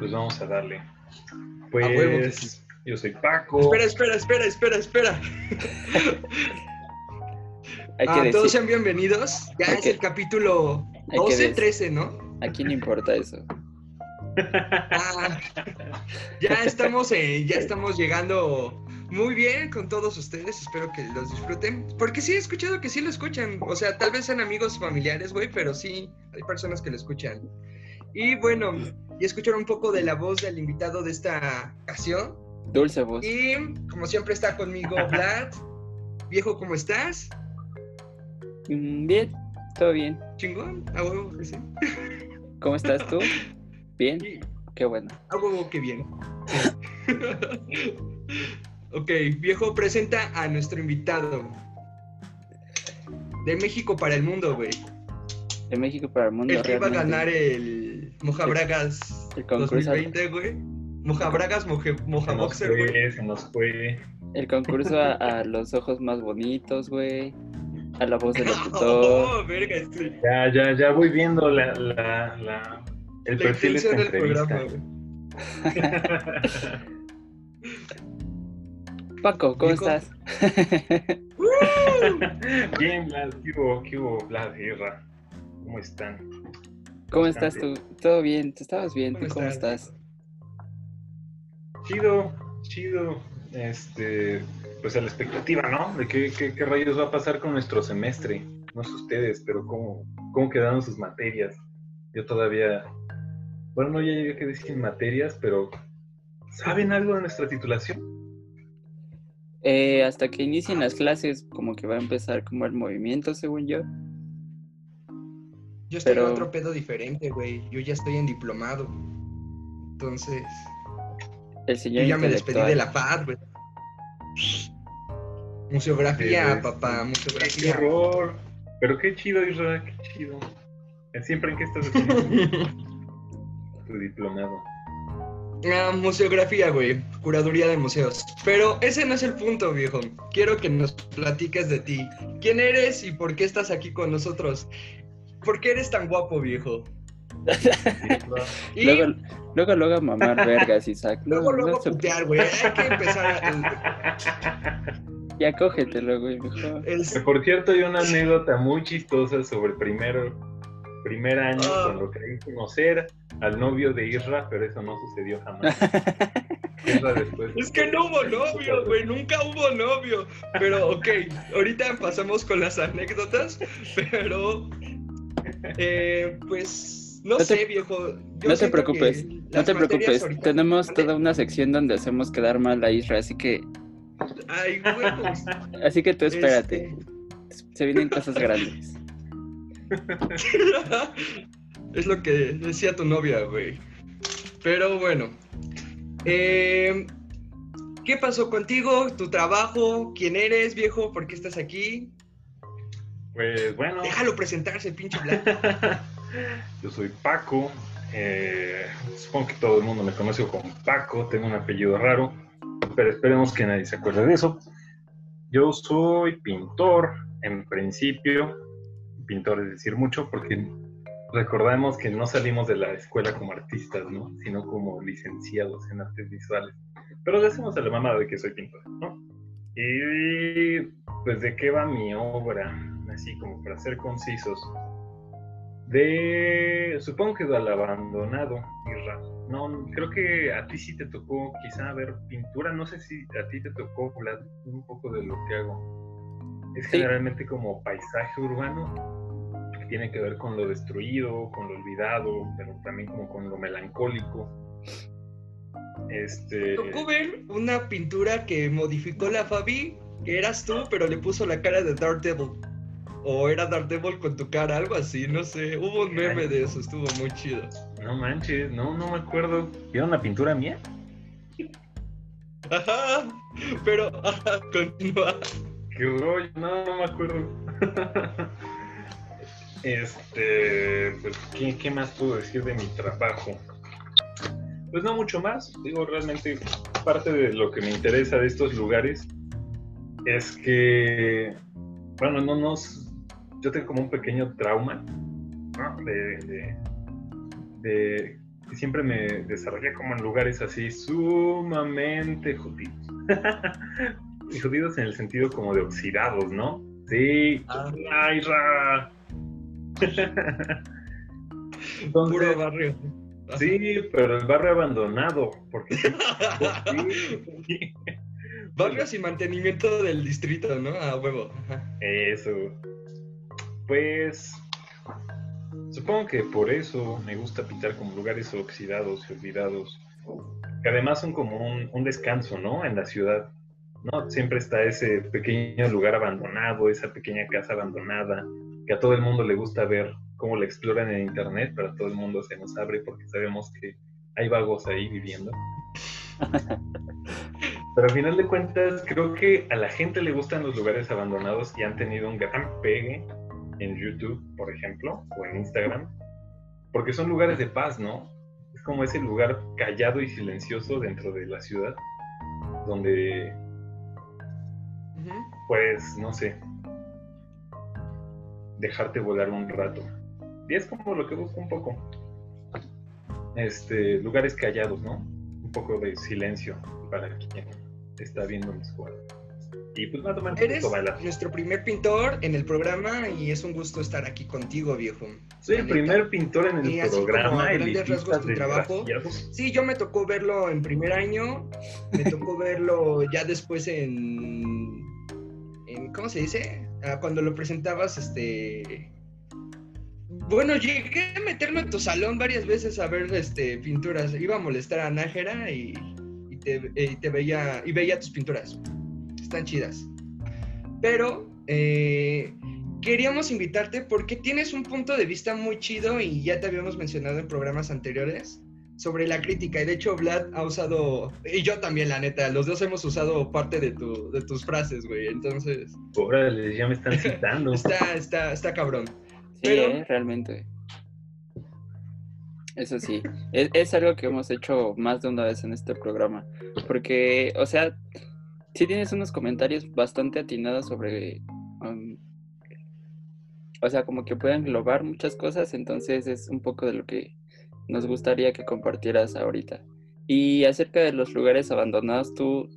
pues vamos a darle. A huevo que sí. Pues yo soy Paco. Espera, espera, espera, espera, espera. Hay que Ah, decir, todos sean bienvenidos. Ya Hay es que- el capítulo hay que 12, dec- 13, ¿no? ¿a quién le importa eso? Ah, ya estamos, eh, ya estamos llegando muy bien con todos ustedes. Espero que los disfruten. Porque sí he escuchado que sí lo escuchan. O sea, tal vez sean amigos familiares, güey, pero sí hay personas que lo escuchan. Y bueno, y escucharon un poco de la voz del invitado de esta ocasión. Dulce voz. Y como siempre está conmigo Vlad. Viejo, ¿cómo estás? Mm, Bien, todo bien. Chingón, a huevo que sí. ¿Cómo estás tú? Bien, qué bueno. a huevo que bien. ok, viejo, presenta a nuestro invitado. De México para el mundo, güey. De México para el mundo. El que iba a ganar el Concurso. 2020, güey. Mojabragas, Moje, Se nos Mojaboxer, güey. fue, se nos fue. El concurso a, a los ojos más bonitos, güey. A la voz del locutor. Oh, verga, sí. Ya, ya, ya voy viendo la, la, la, el La perfil de del programa, güey. Paco, ¿cómo estás? Bien, Vlad, ¿qué hubo, qué hubo, Vlad, Guerra? ¿Cómo están? ¿Cómo estás tú? ¿Todo bien? ¿Tú estabas bien? ¿Tú ¿Cómo estás? Chido, chido. Este, pues a la expectativa, ¿no? De qué, qué, qué rayos va a pasar con nuestro semestre. No sé ustedes, pero cómo, cómo quedaron sus materias. Yo todavía, bueno, no ya llegué que decir materias, pero ¿saben algo de nuestra titulación? Eh, hasta que inicien las clases, como que va a empezar como el movimiento, según yo. Yo estoy Pero- en otro pedo diferente, güey. Yo ya estoy en diplomado. Entonces, El yo señor ya me despedí de la FAD, güey. Museografía, Sí, papá, Qué museografía. horror. Pero qué chido, Israel, qué chido. Siempre en qué estás haciendo tu diplomado. Ah, museografía, güey. Curaduría de museos. Pero ese no es el punto, viejo. Quiero que nos platiques de ti. ¿Quién eres y por qué estás aquí con nosotros? ¿Por qué eres tan guapo, viejo? Y Luego, luego, luego a mamar vergas, Isaac. luego, No, luego no se- putear, güey. Hay que empezar. a- Ya cógetelo, güey, mejor. el- Por cierto, hay una anécdota muy chistosa sobre el primero, primer año, Ah. cuando creí conocer al novio de Isra, pero eso no sucedió jamás. Isra después. Es que no hubo novio, güey, nunca hubo novio. Pero, ok, ahorita pasamos con las anécdotas, pero, eh, pues, no, No te- sé, viejo. yo No te preocupes, no te preocupes. ahorita- Tenemos toda una sección donde hacemos quedar mal a Isra, así que, Ay, huevos. así que tú espérate. Este, Se vienen cosas grandes. es lo que decía tu novia, güey. Pero bueno. Eh, ¿Qué pasó contigo? ¿Tu trabajo? ¿Quién eres, viejo? ¿Por qué estás aquí? Pues bueno, Déjalo presentarse, pinche blanco. yo soy Paco. eh, supongo que todo el mundo me conoce como Paco, tengo un apellido raro, pero esperemos que nadie se acuerde de eso. Yo soy pintor, en principio. Pintor es decir mucho, porque recordemos que no salimos de la escuela como artistas, ¿no? Sino como licenciados en artes visuales. Pero le hacemos a la mamada de que soy pintor, ¿no? Y pues de qué va mi obra, así como para ser concisos. De, supongo que del abandonado, Irra. No, creo que a ti sí te tocó quizá ver pintura, no sé si a ti te tocó hablar un poco de lo que hago. Es Sí. generalmente como paisaje urbano, que tiene que ver con lo destruido, con lo olvidado, pero también como con lo melancólico. Este, tocó ver una pintura que modificó la Fabi, que eras tú, pero le puso la cara de Daredevil. O era Daredevil con tu cara, algo así, no sé. Hubo un meme de eso, estuvo muy chido. no manches, no, no me acuerdo. ¿Vieron una pintura mía? Ajá, pero ajá, continúa. Qué rollo, no, no me acuerdo. este, pues, ¿qué, qué más puedo decir de mi trabajo? Pues no mucho más. Digo, realmente parte de lo que me interesa de estos lugares es que, bueno, no nos, yo tengo como un pequeño trauma, ¿no? De, de, de siempre me desarrollé como en lugares así sumamente jodidos. y jodidos en el sentido como de oxidados, ¿no? Sí, Ah. ay, ra. Entonces, Puro barrio. Sí, pero el barrio abandonado, porque sí. Barrios y mantenimiento del distrito, ¿no? A huevo. Eso. Pues supongo que por eso me gusta pintar como lugares oxidados y olvidados, que además son como un, un descanso, ¿no? En la ciudad. ¿no? Siempre está ese pequeño lugar abandonado, esa pequeña casa abandonada, que a todo el mundo le gusta ver cómo la exploran en internet, pero a todo el mundo se nos abre porque sabemos que hay vagos ahí viviendo. Pero al final de cuentas, creo que a la gente le gustan los lugares abandonados y han tenido un gran pegue en YouTube, por ejemplo, o en Instagram, porque son lugares de paz, ¿no? Es como ese lugar callado y silencioso dentro de la ciudad, donde, pues, no sé, dejarte volar un rato. Y es como lo que busco un poco. Este, lugares callados, ¿no? Un poco de silencio para quien está viendo mis juegos. Y pues más o menos Eres nuestro primer pintor en el programa y es un gusto estar aquí contigo, viejo. Soy el primer pintor en el Y así programa. grandes elitista rasgos tu trabajo. Sí, yo me tocó verlo en primer año, me tocó verlo ya después en, en ¿cómo se dice? Ah, cuando lo presentabas, este... Bueno, llegué a meterme en tu salón varias veces a ver este, pinturas. Iba a molestar a Nájera y, y te, y te veía, y veía tus pinturas. Están chidas. Pero eh, queríamos invitarte porque tienes un punto de vista muy chido y ya te habíamos mencionado en programas anteriores sobre la crítica. Y de hecho, Vlad ha usado, y yo también, la neta, los dos hemos usado parte de, tu, de tus frases, güey. Entonces, Órale, ya me están citando. está, está, está cabrón. Sí, Pero- eh, realmente. Eso sí, es, es algo que hemos hecho más de una vez en este programa. Porque, o sea, sí tienes unos comentarios bastante atinados sobre. o sea, como que pueden englobar muchas cosas, entonces es un poco de lo que nos gustaría que compartieras ahorita. Y acerca de los lugares abandonados, tú,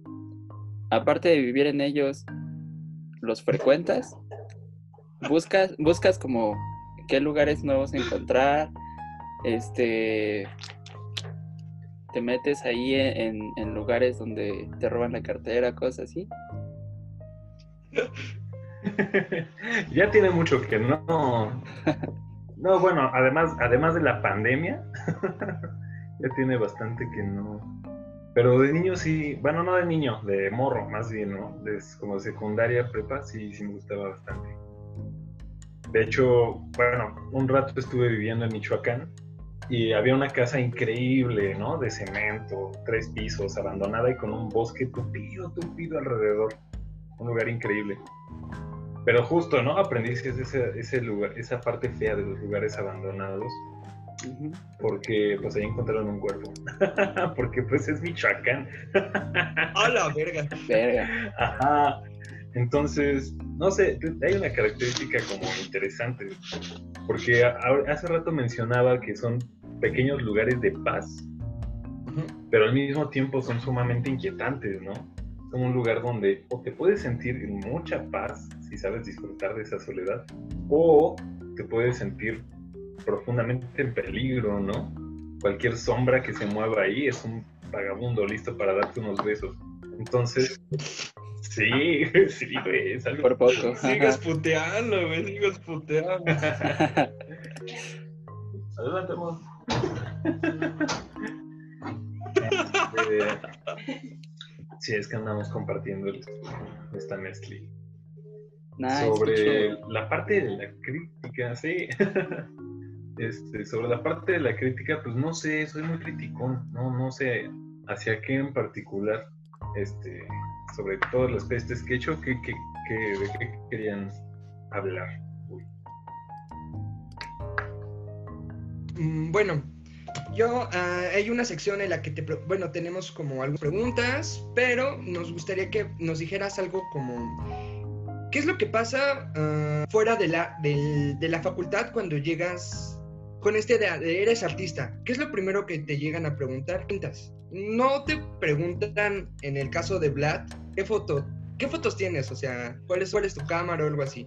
aparte de vivir en ellos, ¿los frecuentas? buscas, buscas como qué lugares nuevos encontrar, este, te metes ahí en, en lugares donde te roban la cartera, cosas así. ya tiene mucho que no. No, bueno, además, además de la pandemia, ya tiene bastante que no. Pero de niño sí, bueno, no de niño, de morro más bien, ¿no? De como secundaria, prepa, sí, sí me gustaba bastante. De hecho, bueno, un rato estuve viviendo en Michoacán y había una casa increíble, ¿no? De cemento, tres pisos, abandonada y con un bosque tupido, tupido alrededor. Un lugar increíble. Pero justo, ¿no? Aprendí ese, ese, ese lugar, esa parte fea de los lugares abandonados, porque pues ahí encontraron un cuerpo. porque pues es Michoacán. ¡A la verga! Verga. Ajá. Entonces, no sé, hay una característica como interesante, porque hace rato mencionaba que son pequeños lugares de paz, pero al mismo tiempo son sumamente inquietantes, ¿no? Son un lugar donde o te puedes sentir en mucha paz si sabes disfrutar de esa soledad, o te puedes sentir profundamente en peligro, ¿no? Cualquier sombra que se mueva ahí es un vagabundo listo para darte unos besos. Entonces, sí, sí, güey, es algo Por poco. Sigues puteando, güey, sigues puteando. Adelante, amor. Este, sí, es que andamos compartiendo esta mezcla. Nice, sobre la parte de la crítica, sí. Este, sobre la parte de la crítica, pues no sé, soy muy criticón, no, no sé hacia qué en particular, este, sobre todas las pestes que he hecho, que, que, que- de qué querían hablar. Mm, Bueno, Yo, ah, hay una sección en la que te, bueno, tenemos como algunas preguntas, pero nos gustaría que nos dijeras algo como, ¿qué es lo que pasa ah, fuera de la, de la facultad cuando llegas con este de, de eres artista? ¿Qué es lo primero que te llegan a preguntar? No te preguntan, en el caso de Vlad, ¿qué foto, qué fotos tienes? O sea, ¿cuál es, cuál es tu cámara o algo así?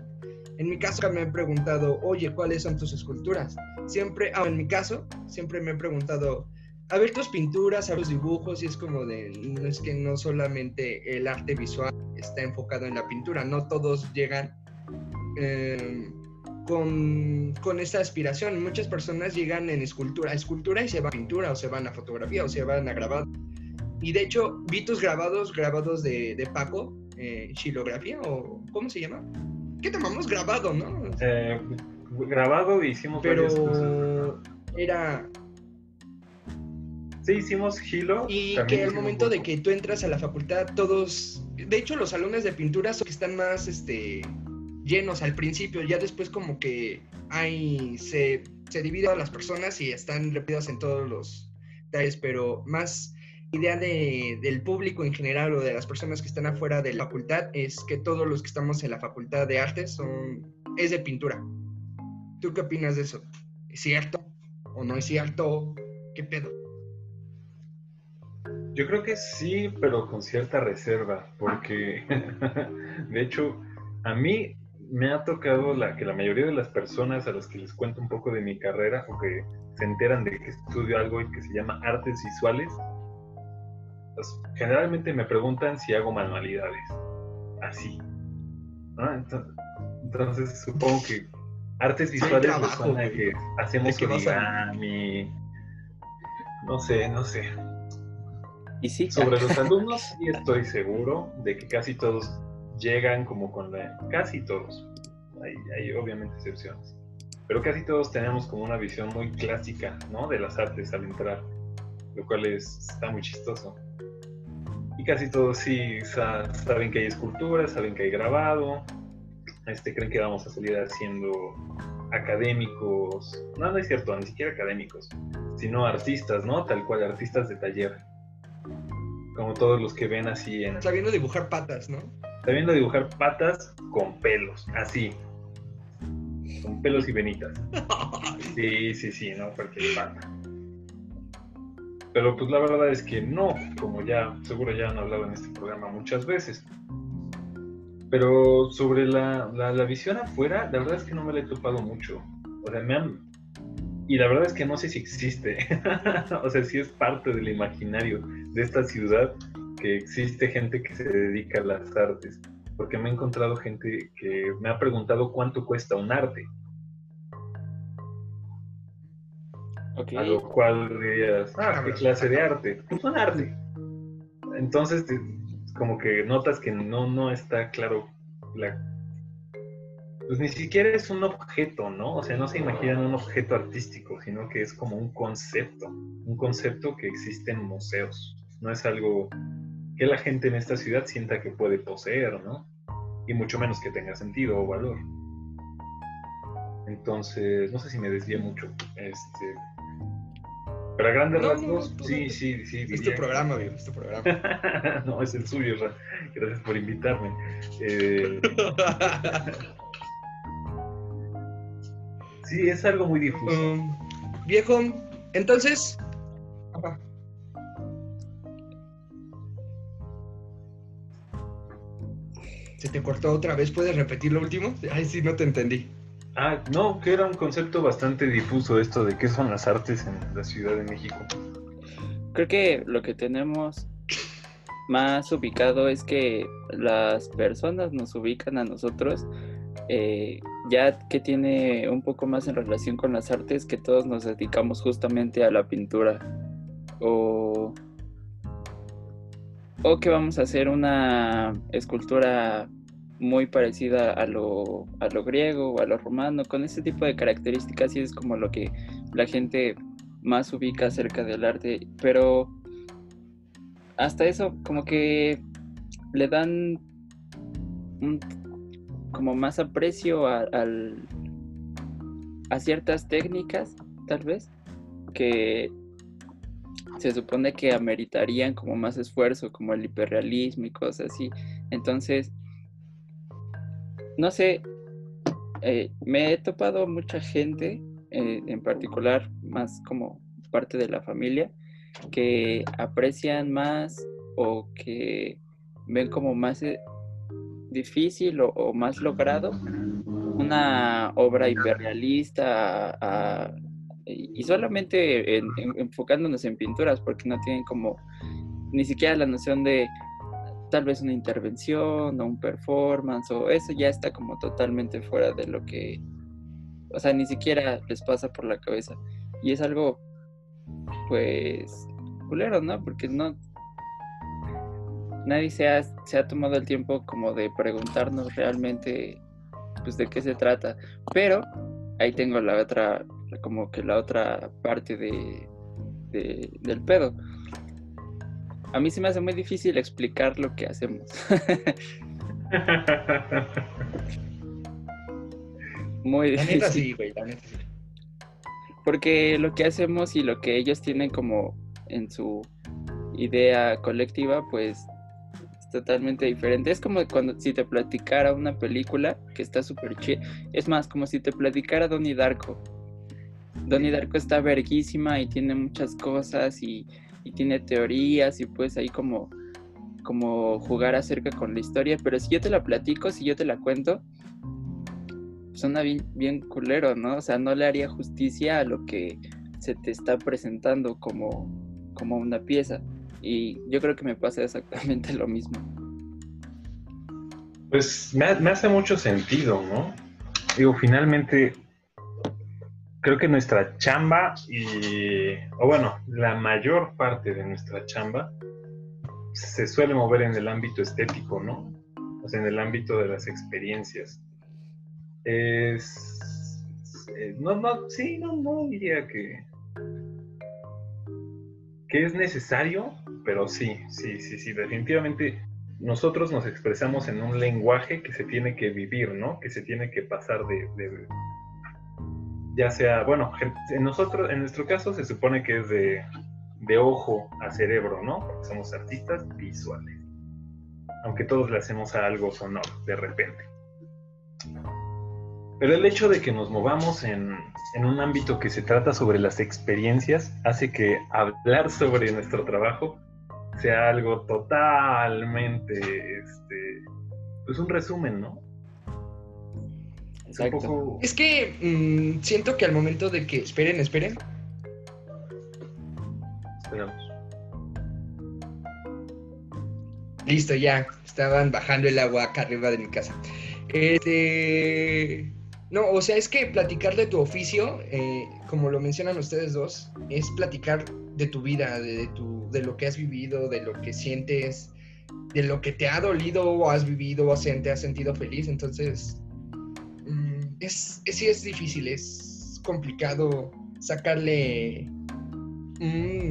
En mi caso me han preguntado, oye, ¿cuáles son tus esculturas? Siempre, ah, en mi caso, siempre me he preguntado, a ver tus pinturas, a ver tus dibujos, y es como de, no es que no solamente el arte visual está enfocado en la pintura, no todos llegan eh, con, con esa aspiración. Muchas personas llegan en escultura, escultura y se van a pintura, o se van a fotografía, o se van a grabado. Y de hecho, vi tus grabados, grabados de, de Paco, eh, xilografía, o ¿cómo se llama? ¿Qué tomamos? Grabado, ¿no? Eh, grabado hicimos varias cosas. Pero era, Sí, hicimos Hilo. Y que al momento de que tú entras a la facultad, todos, de hecho los salones de pintura son que están más este, llenos al principio, ya después como que hay, se, se dividen las personas y están repetidas en todos los detalles, pero más idea de, del público en general o de las personas que están afuera de la facultad es que todos los que estamos en la facultad de artes son, es de pintura. ¿Tú qué opinas de eso? ¿Es cierto o no es cierto? ¿Qué pedo? Yo creo que sí, pero con cierta reserva, porque de hecho a mí me ha tocado que la mayoría de las personas a las que les cuento un poco de mi carrera o que se enteran de que estudio algo que se llama artes visuales, pues, generalmente me preguntan si hago manualidades. Así. ¿no? Entonces, entonces, supongo que artes visuales les trabajo, que hacemos ¿De qué vas a- origami. No sé, no sé. Y sí, Sobre los alumnos sí estoy seguro de que casi todos llegan como con la... Casi todos. Hay, hay obviamente excepciones. Pero casi todos tenemos como una visión muy clásica, ¿no? De las artes al entrar. Lo cual es, está muy chistoso. Casi todos sí sa- saben que hay esculturas, saben que hay grabado. Este, creen que vamos a salir haciendo académicos. No, no es cierto, ni siquiera académicos. Sino artistas, ¿no? Tal cual, artistas de taller como todos los que ven así en Sabiendo dibujar patas, ¿no? sabiendo dibujar patas con pelos, así. Con pelos y venitas. Sí, sí, sí, no cualquier pata. Pero pues la verdad es que no, como ya seguro ya han hablado en este programa muchas veces. Pero sobre la, la, la visión afuera, la verdad es que no me la he topado mucho. O sea, me han... Y la verdad es que no sé si existe. o sea, si es parte del imaginario de esta ciudad que existe gente que se dedica a las artes. Porque me he encontrado gente que me ha preguntado cuánto cuesta un arte. Ok. A lo cual dirías, ah, ¿qué clase de arte? Pues un arte. Entonces, como que notas que no, no está claro la... Pues ni siquiera es un objeto, ¿no? O sea, no se imaginan un objeto artístico, sino que es como un concepto. Un concepto que existe en museos. No es algo que la gente en esta ciudad sienta que puede poseer, ¿no? Y mucho menos que tenga sentido o valor. Entonces, no sé si me desvié mucho. Este, pero a grandes No, rasgos, no, sí, no. sí, sí. Es tu diría programa, amigo, es tu programa. no, es el suyo, Ra. Gracias por invitarme. Eh, sí, es algo muy difuso. Um, viejo, entonces. Se te cortó otra vez, ¿puedes repetir lo último? Ay, sí, no te entendí. Ah, no, que era un concepto bastante difuso esto de qué son las artes en la Ciudad de México. Creo que lo que tenemos más ubicado es que las personas nos ubican a nosotros, eh, ya que tiene un poco más en relación con las artes, que todos nos dedicamos justamente a la pintura. O, o que vamos a hacer una escultura muy parecida a lo, a lo griego o a lo romano, con ese tipo de características y es como lo que la gente más ubica acerca del arte, pero hasta eso como que le dan un- como más aprecio a, al- a ciertas técnicas, tal vez, que se supone que ameritarían como más esfuerzo, como el hiperrealismo y cosas así. Entonces, no sé, eh, me he topado mucha gente, eh, en particular más como parte de la familia, que aprecian más o que ven como más eh, difícil o, más logrado una obra hiperrealista y solamente enfocándonos en pinturas porque no tienen como ni siquiera la noción de tal vez una intervención o un performance o eso ya está como totalmente fuera de lo que, o sea, ni siquiera les pasa por la cabeza. Y es algo, pues, culero, ¿no? Porque no, nadie se ha, se ha tomado el tiempo como de preguntarnos realmente, pues, de qué se trata. Pero ahí tengo la otra, como que la otra parte de, de del pedo a mí se me hace muy difícil explicar lo que hacemos. muy difícil. La neta sí, güey, la neta sí. Porque lo que hacemos y lo que ellos tienen como en su idea colectiva, pues es totalmente diferente. Es como cuando si te platicara una película que está súper chida. Es más, como si te platicara Donnie Darko. Donnie Darko está verguísima y tiene muchas cosas y y tiene teorías y pues ahí como, como jugar acerca con la historia, pero si yo te la platico, si yo te la cuento, suena bien, bien culero, ¿no? O sea, no le haría justicia a lo que se te está presentando como, como una pieza. Y yo creo que me pasa exactamente lo mismo. Pues me, me hace mucho sentido, ¿no? Digo, finalmente creo que nuestra chamba y, o bueno, la mayor parte de nuestra chamba se suele mover en el ámbito estético, ¿no? O sea, en el ámbito de las experiencias. Es, no, no, sí, no, no diría que, que es necesario, pero sí, sí, sí, sí, definitivamente nosotros nos expresamos en un lenguaje que se tiene que vivir, ¿no? Que se tiene que pasar de, ya sea, bueno, en nosotros, en nuestro caso se supone que es de, de ojo a cerebro, ¿no? Porque somos artistas visuales. Aunque todos le hacemos a algo sonoro, de repente. Pero el hecho de que nos movamos en, en, un ámbito que se trata sobre las experiencias hace que hablar sobre nuestro trabajo sea algo totalmente, este, pues un resumen, ¿no? Es que mm, siento que al momento de que. Esperen, esperen. Esperamos. Listo, ya. Estaban bajando el agua acá arriba de mi casa. Este. No, o sea, es que platicar de tu oficio, eh, como lo mencionan ustedes dos, es platicar de tu vida, de, tu, de lo que has vivido, de lo que sientes, de lo que te ha dolido o has vivido o te has sentido feliz. Entonces, es, sí es difícil, es complicado sacarle...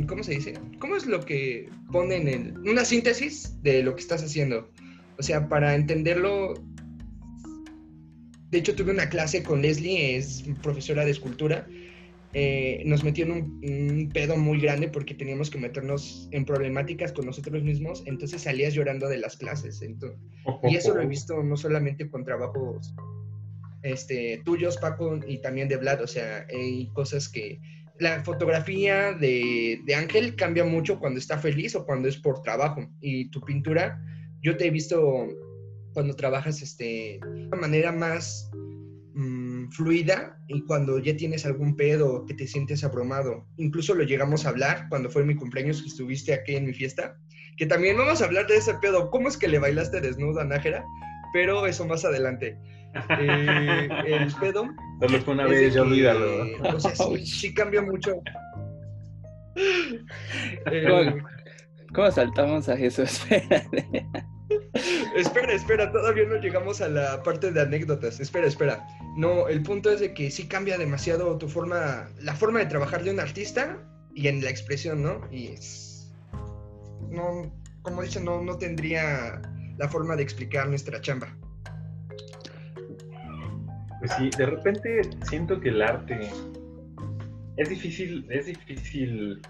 ¿Cómo se dice? ¿Cómo es lo que ponen en una síntesis de lo que estás haciendo? O sea, para entenderlo, de hecho tuve una clase con Leslie, es profesora de escultura, eh, nos metió en un, pedo muy grande porque teníamos que meternos en problemáticas con nosotros mismos, entonces salías llorando de las clases. y eso lo he visto no solamente con trabajos este, tuyos, Paco, y también de Vlad. O sea, hay cosas que... La fotografía de, Ángel cambia mucho cuando está feliz o cuando es por trabajo. Y tu pintura, yo te he visto cuando trabajas este, de una manera más mm, fluida y cuando ya tienes algún pedo que te sientes abrumado. Incluso lo llegamos a hablar cuando fue mi cumpleaños que estuviste aquí en mi fiesta. Que también vamos a hablar de ese pedo. ¿Cómo es que le bailaste desnudo a Nájera? Pero eso más adelante. Eh, el pedo. Solo fue una vez, ya olvídalo. O sea, sí, cambia mucho. Eh, ¿Cómo, saltamos a eso? espera, espera, todavía no llegamos a la parte de anécdotas. Espera, espera. No, el punto es de que sí cambia demasiado tu forma, la forma de trabajar de un artista y en la expresión, ¿no? Y es, no, como dicen, no, no tendría la forma de explicar nuestra chamba. Pues sí, de repente siento que el arte es difícil, es difícil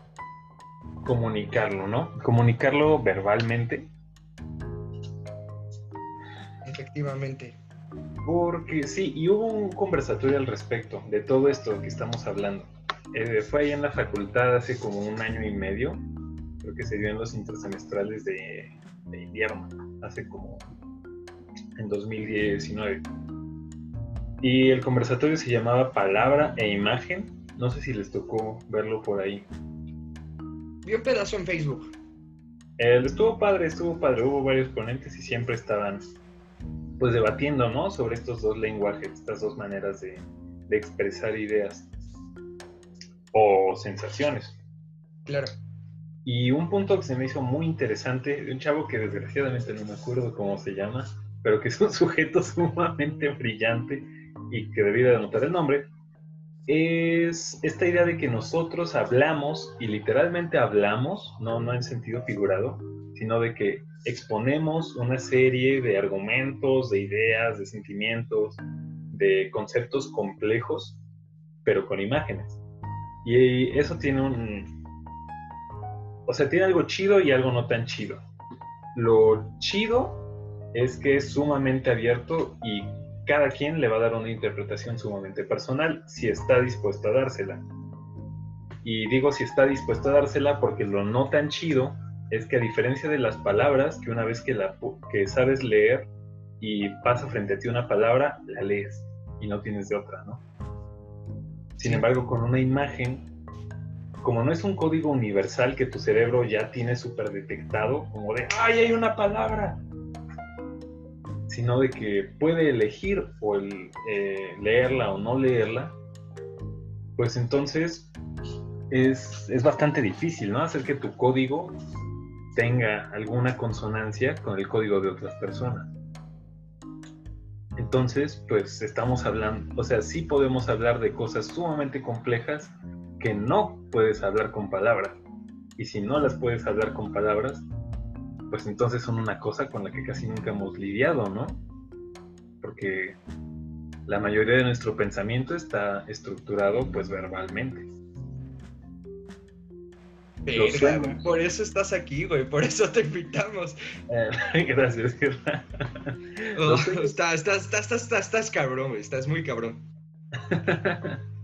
comunicarlo, ¿no? Comunicarlo verbalmente. Efectivamente. Porque sí, y hubo un conversatorio al respecto de todo esto que estamos hablando. Eh, fue ahí en la facultad hace como un año y medio, creo que se dio en los intersemestrales de, de invierno, hace como en 2019. Y el conversatorio se llamaba Palabra e Imagen. No sé si les tocó verlo por ahí. Vi un pedazo en Facebook. Eh, estuvo padre, estuvo padre. Hubo varios ponentes y siempre estaban pues debatiendo, ¿no? Sobre estos dos lenguajes, estas dos maneras de, de expresar ideas o sensaciones. Claro. Y un punto que se me hizo muy interesante, de un chavo que desgraciadamente no me acuerdo cómo se llama, pero que es un sujeto sumamente brillante y que debiera de anotar el nombre, es esta idea de que nosotros hablamos, y literalmente hablamos, no, no en sentido figurado, sino de que exponemos una serie de argumentos, de ideas, de sentimientos, de conceptos complejos, pero con imágenes. Y eso tiene un... O sea, tiene algo chido y algo no tan chido. Lo chido es que es sumamente abierto y cada quien le va a dar una interpretación sumamente personal si está dispuesto a dársela. Y digo si está dispuesto a dársela porque lo no tan chido es que a diferencia de las palabras, que una vez que, la, que sabes leer y pasa frente a ti una palabra, la lees y no tienes de otra, ¿no? Sin embargo, con una imagen, como no es un código universal que tu cerebro ya tiene súper detectado, como de, ¡ay, hay una palabra! Sino de que puede elegir o eh, leerla o no leerla, pues entonces es, es bastante difícil, ¿no? Hacer que tu código tenga alguna consonancia con el código de otras personas. Entonces, pues estamos hablando, o sea, sí podemos hablar de cosas sumamente complejas que no puedes hablar con palabras. Y si no las puedes hablar con palabras, pues entonces son una cosa con la que casi nunca hemos lidiado, ¿no? Porque la mayoría de nuestro pensamiento está estructurado pues verbalmente. por eso estás aquí, güey, por eso te invitamos. Eh, gracias, oh, estás, estás, estás, estás, cabrón, güey, estás muy cabrón.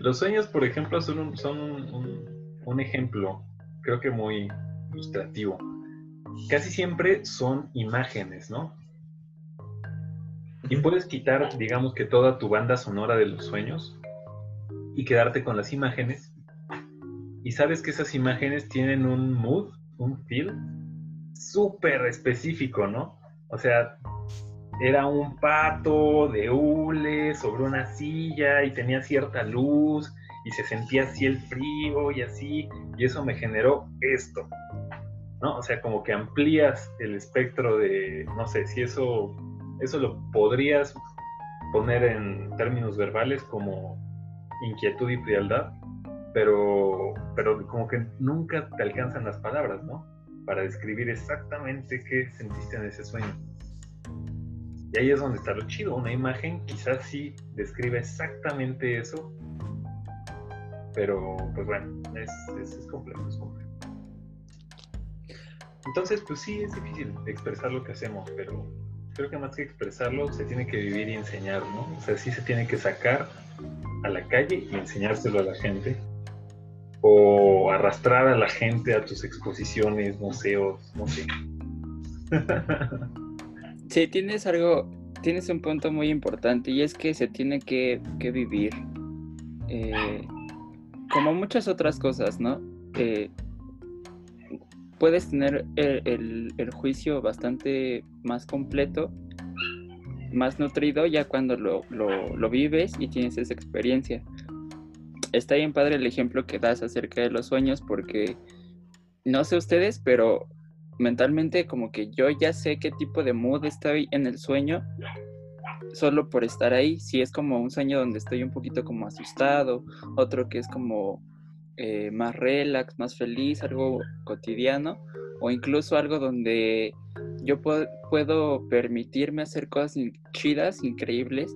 Los sueños, por ejemplo, son, un, son un, ejemplo, creo que muy ilustrativo. Casi siempre son imágenes, ¿no? Y puedes quitar, digamos que toda tu banda sonora de los sueños y quedarte con las imágenes y sabes que esas imágenes tienen un mood, un feel súper específico, ¿no? O sea, era un pato de hule sobre una silla y tenía cierta luz y se sentía así el frío y así, y eso me generó esto, ¿no? O sea, como que amplías el espectro de, no sé, si eso, eso lo podrías poner en términos verbales como inquietud y frialdad, pero, pero como que nunca te alcanzan las palabras, ¿no? Para describir exactamente qué sentiste en ese sueño. Y ahí es donde está lo chido, una imagen quizás sí describe exactamente eso, pero pues bueno, es, es, complejo, es complejo. Entonces, pues sí, es difícil expresar lo que hacemos, pero creo que más que expresarlo, se tiene que vivir y enseñar, ¿no? O sea, sí se tiene que sacar a la calle y enseñárselo a la gente o arrastrar a la gente a tus exposiciones, museos, no sé. Sí, tienes algo, tienes un punto muy importante y es que se tiene que, vivir eh, como muchas otras cosas, ¿no? Puedes tener el, juicio bastante más completo, más nutrido ya cuando lo, lo vives y tienes esa experiencia está bien padre el ejemplo que das acerca de los sueños porque no sé ustedes, pero mentalmente como que yo ya sé qué tipo de mood estoy en el sueño solo por estar ahí. Si es como un sueño donde estoy un poquito como asustado, otro que es como eh, más relax, más feliz, algo cotidiano, o incluso algo donde yo puedo, permitirme hacer cosas chidas, increíbles,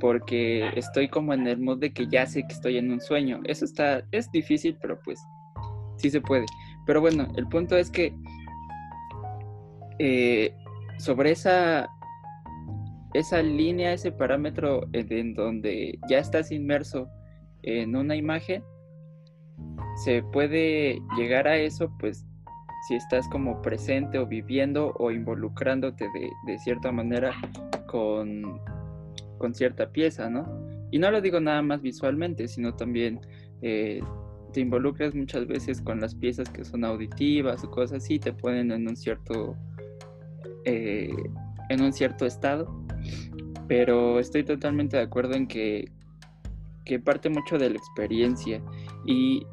porque estoy como en el mood de que ya sé que estoy en un sueño. Eso está, es difícil, pero pues sí se puede. Pero bueno, el punto es que eh, sobre esa, esa línea, ese parámetro en donde ya estás inmerso en una imagen, se puede llegar a eso, pues si estás como presente o viviendo o involucrándote de, cierta manera con, con, cierta pieza, ¿no? Y no lo digo nada más visualmente, sino también eh, te involucras muchas veces con las piezas que son auditivas o cosas así, te ponen en un cierto eh, en un cierto estado. Pero estoy totalmente de acuerdo en que, que parte mucho de la experiencia. Y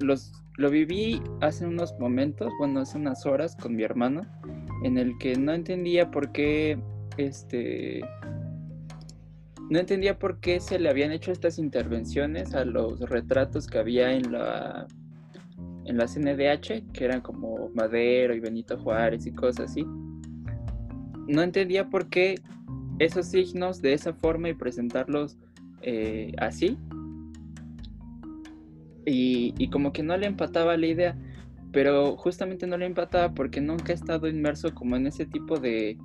los, lo viví hace unos momentos, bueno, hace unas horas con mi hermano, en el que no entendía por qué este no entendía por qué se le habían hecho estas intervenciones a los retratos que había en la en la CNDH, que eran como Madero y Benito Juárez y cosas así. No entendía por qué esos signos de esa forma y presentarlos eh, así. Y, y como que no le empataba la idea, pero justamente no le empataba porque nunca he estado inmerso como en ese tipo de,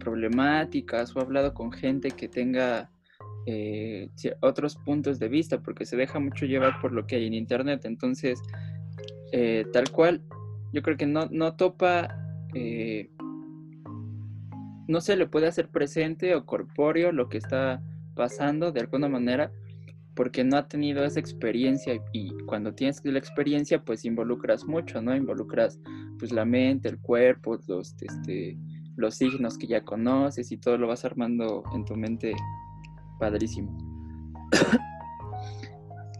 problemáticas o hablado con gente que tenga eh, otros puntos de vista, porque se deja mucho llevar por lo que hay en Internet. Entonces, eh, tal cual, yo creo que no, no topa, eh, no se le puede hacer presente o corpóreo lo que está pasando de alguna manera, porque no ha tenido esa experiencia y cuando tienes la experiencia pues involucras mucho, ¿no? Involucras pues la mente, el cuerpo, los, este, los signos que ya conoces y todo lo vas armando en tu mente padrísimo.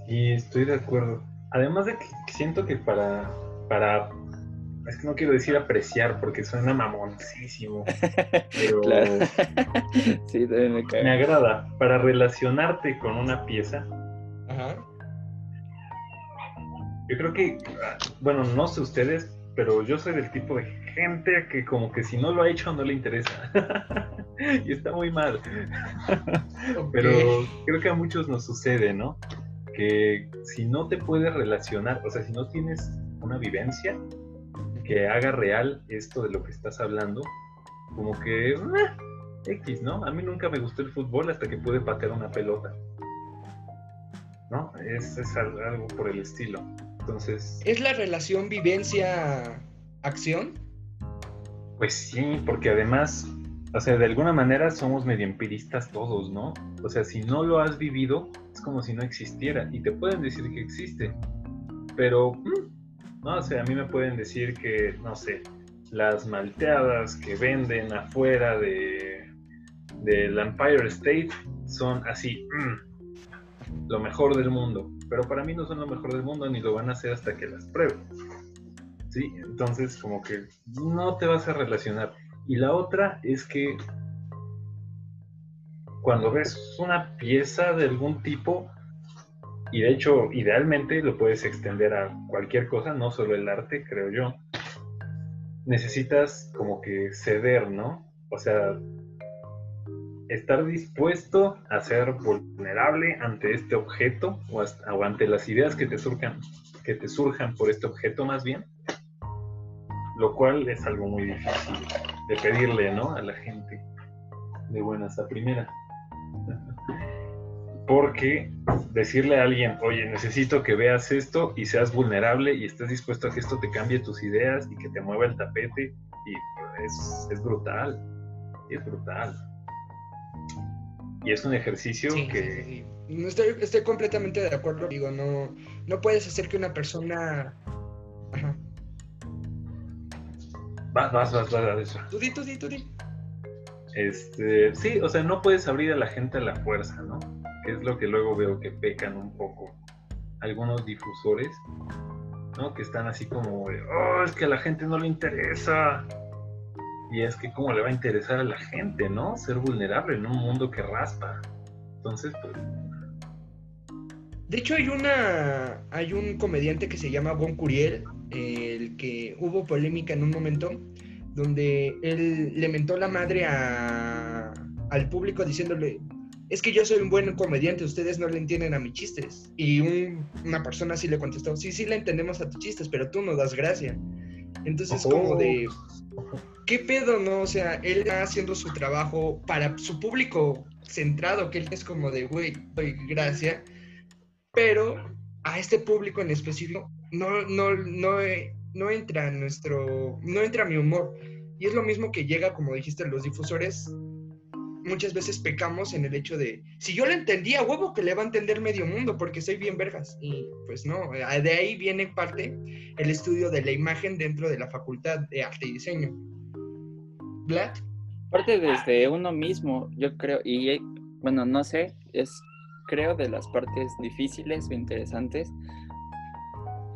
Y estoy de acuerdo. Además de que siento que para, para, es que no quiero decir apreciar porque suena mamoncísimo, pero sí, me, me, agrada. Para relacionarte con una pieza, yo creo que, bueno, no sé ustedes, pero yo soy del tipo de gente que como que si no lo ha hecho no le interesa. y está muy mal. Pero creo que a muchos nos sucede, ¿no? Que si no te puedes relacionar, o sea, si no tienes una vivencia que haga real esto de lo que estás hablando, como que eh, X, ¿no? A mí nunca me gustó el fútbol hasta que pude patear una pelota. ¿No? Es, es algo por el estilo. Entonces. ¿Es la relación vivencia-acción? Pues sí, porque además, o sea, de alguna manera somos medio empiristas todos, ¿no? O sea, si no lo has vivido, es como si no existiera. Y te pueden decir que existe. Pero, mm, no, o sea, a mí me pueden decir que, no sé, las malteadas que venden afuera de del Empire State son así, mm, lo mejor del mundo. Pero para mí no son lo mejor del mundo ni lo van a hacer hasta que las prueben. ¿sí? Entonces, como que no te vas a relacionar. Y la otra es que cuando ves una pieza de algún tipo, y de hecho, idealmente lo puedes extender a cualquier cosa, no solo el arte, creo yo, necesitas como que ceder, ¿no? O sea, estar dispuesto a ser vulnerable ante este objeto o, o ante las ideas que te surjan, que te surjan por este objeto más bien lo cual es algo muy difícil de pedirle, ¿no? A la gente de buenas a primera. Porque decirle a alguien, oye, necesito que veas esto y seas vulnerable y estés dispuesto a que esto te cambie tus ideas y que te mueva el tapete, y es, es brutal, es brutal. Y es un ejercicio que... No estoy, estoy completamente de acuerdo, digo, no, no puedes hacer que una persona... Ajá Vas, vas, vas, vas. Tú di, tú di, tú di. Este, sí, o sea, no puedes abrir a la gente a la fuerza, ¿no? Que es lo que luego veo que pecan un poco algunos difusores, ¿no? Que están así como, oh, es que a la gente no le interesa. Y es que cómo le va a interesar a la gente, ¿no? Ser vulnerable en un mundo que raspa. Entonces, pues... De hecho, hay una, hay un comediante que se llama Bon Curiel, el que hubo polémica en un momento donde él le mentó la madre al público diciéndole, es que yo soy un buen comediante, ustedes no le entienden a mis chistes. Y una persona sí le contestó, sí, sí le entendemos a tus chistes, pero tú no das gracia. Entonces, como de, ¿qué pedo, no? O sea, él está haciendo su trabajo para su público centrado, que él es como de, güey, doy gracia, pero a este público en específico no, no, no, no entra nuestro, no entra mi humor. Y es lo mismo que llega, como dijiste, los difusores. Muchas veces pecamos en el hecho de, si yo lo entendía, huevo que le va a entender medio mundo porque soy bien vergas. Y pues no, de ahí viene parte el estudio de la imagen dentro de la facultad de arte y diseño. Vlad. Parte desde uno mismo, yo creo, y bueno, no sé, es creo de las partes difíciles o interesantes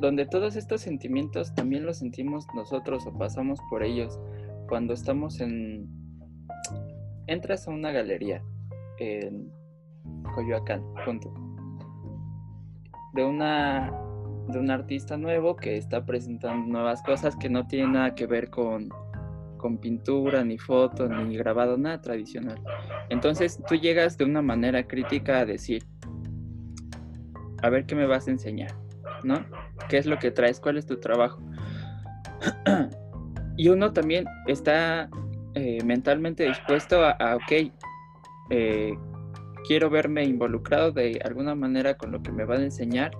donde todos estos sentimientos también los sentimos nosotros o pasamos por ellos cuando estamos en... Entras a una galería en Coyoacán, punto. De una de un artista nuevo que está presentando nuevas cosas que no tienen nada que ver con, con pintura, ni foto, ni grabado, nada tradicional. Entonces tú llegas de una manera crítica a decir, a ver qué me vas a enseñar, ¿no? ¿Qué es lo que traes? ¿Cuál es tu trabajo? y uno también está eh, mentalmente dispuesto a, ok, eh, quiero verme involucrado de alguna manera con lo que me van a enseñar,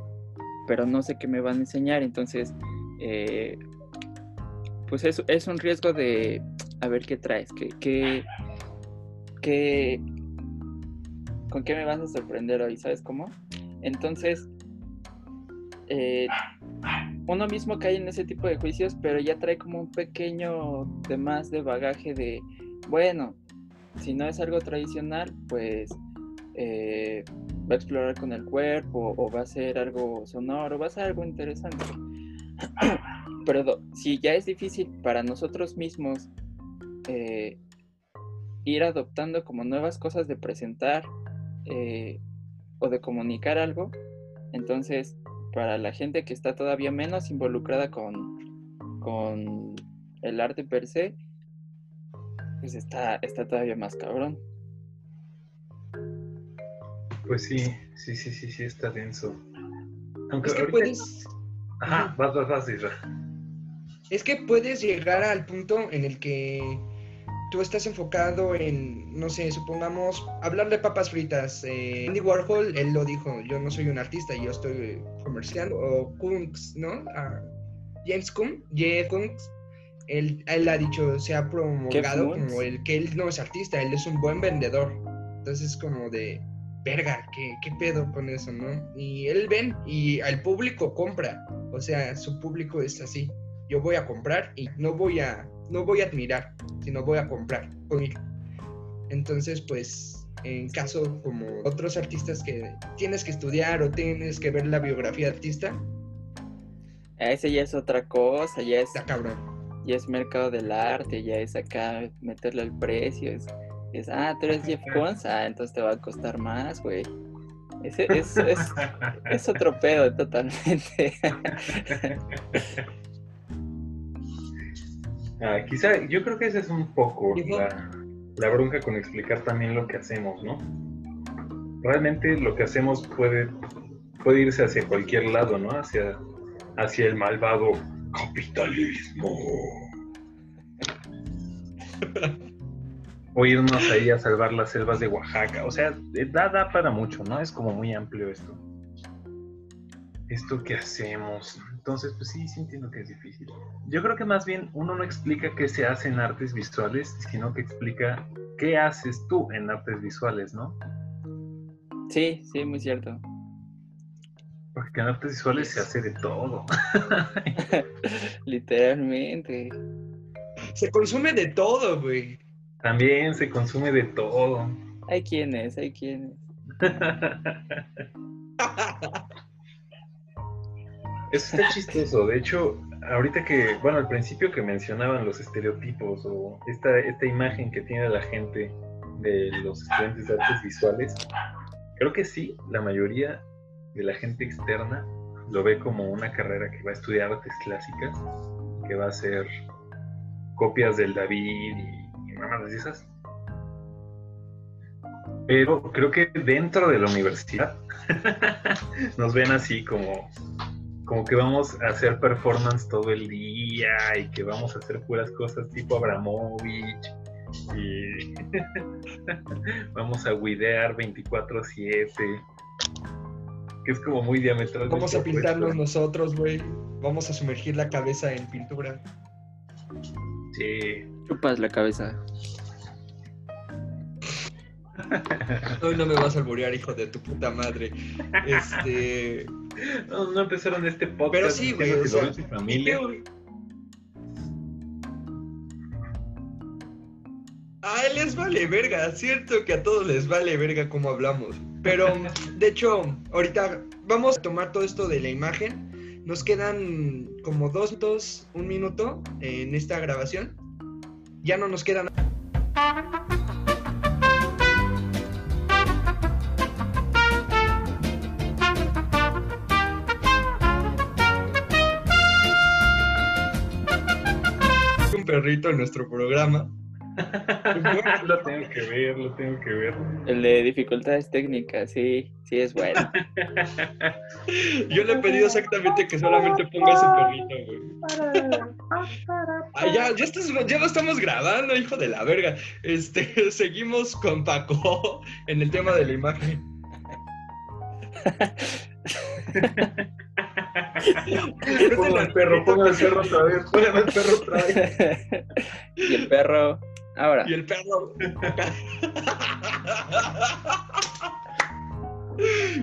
pero no sé qué me van a enseñar, entonces, eh, pues es, es, un riesgo de a ver qué traes, qué, qué, qué, con qué me vas a sorprender hoy, ¿sabes cómo? Entonces, eh, uno mismo cae en ese tipo de juicios, pero ya trae como un pequeño de más de bagaje de, bueno, si no es algo tradicional, pues eh, va a explorar con el cuerpo o va a ser algo sonoro, va a ser algo interesante. pero si ya es difícil para nosotros mismos eh, ir adoptando como nuevas cosas de presentar o de comunicar algo, entonces para la gente que está todavía menos involucrada con, con el arte per se, pues está, está todavía más cabrón. Pues sí, sí, sí, sí, sí, está denso. Aunque es que puedes... Ajá, vas, vas, vas, Es que puedes llegar al punto en el que tú estás enfocado en, no sé, supongamos, hablar de papas fritas. Eh, Andy Warhol, él lo dijo, yo no soy un artista, yo estoy comercial. O Kunz, ¿no? James Kunz, Jeff Kunz, él, él, ha dicho, se ha promulgado como el que él no es artista, él es un buen vendedor. Entonces, como de, verga, ¿qué, ¿qué, pedo con eso, no? Y él ven y al público compra, o sea, su público es así. Yo voy a comprar y no voy a no voy a admirar, sino voy a comprar. Entonces, pues, en caso como otros artistas que tienes que estudiar o tienes que ver la biografía de artista. Ese ya es otra cosa, ya es... Está cabrón. Ya es mercado del arte, ya es acá meterle el precio, es, es ah, tú eres Jeff Koons, ah, entonces te va a costar más, güey. Ese, es, es, es otro pedo totalmente. Ah, quizá, yo creo que esa es un poco la, bronca con explicar también lo que hacemos, ¿no? Realmente lo que hacemos puede, puede irse hacia cualquier lado, ¿no? Hacia, hacia el malvado capitalismo. o irnos ahí a salvar las selvas de Oaxaca. O sea, da, da para mucho, ¿no? Es como muy amplio esto. Esto que hacemos. Entonces, pues sí, sí entiendo que es difícil. Yo creo que más bien uno no explica qué se hace en artes visuales, sino que explica qué haces tú en artes visuales, ¿no? Sí, sí, muy cierto. Porque en artes visuales se hace de todo. Literalmente. Se consume de todo, güey. También se consume de todo. Hay quienes, hay quienes. Eso está chistoso. De hecho, ahorita que, bueno, al principio que mencionaban los estereotipos o esta, esta imagen que tiene la gente de los estudiantes de artes visuales, creo que sí, la mayoría de la gente externa lo ve como una carrera que va a estudiar artes clásicas, que va a hacer copias del David y, y esas. Pero creo que dentro de la universidad nos ven así como, como que vamos a hacer performance todo el día y que vamos a hacer puras cosas tipo Abramovich y vamos a widear 24/7 que es como muy diametral. Vamos a pintarnos nosotros, güey. Vamos a sumergir la cabeza en pintura. Sí. Chupas la cabeza. Hoy no me vas a alburear, hijo de tu puta madre. Este. No, no empezaron este podcast. Pero sí, güey. O sea, familia. A él les vale verga, cierto que a todos les vale verga cómo hablamos. Pero, de hecho, ahorita vamos a tomar todo esto de la imagen. Nos quedan como dos minutos, un minuto en esta grabación. Ya no nos quedan. Perrito en nuestro programa. lo tengo que ver, lo tengo que ver. El de dificultades técnicas, sí, sí es bueno. Yo le he pedido exactamente que solamente ponga ese perrito, güey. Ah, ya, ya, estás, ya lo estamos grabando, hijo de la verga. Este, seguimos con Paco en el tema de la imagen. Pongan el perro, pongan el perro otra vez, pongan el perro otra vez. y el perro, ahora. Y el perro.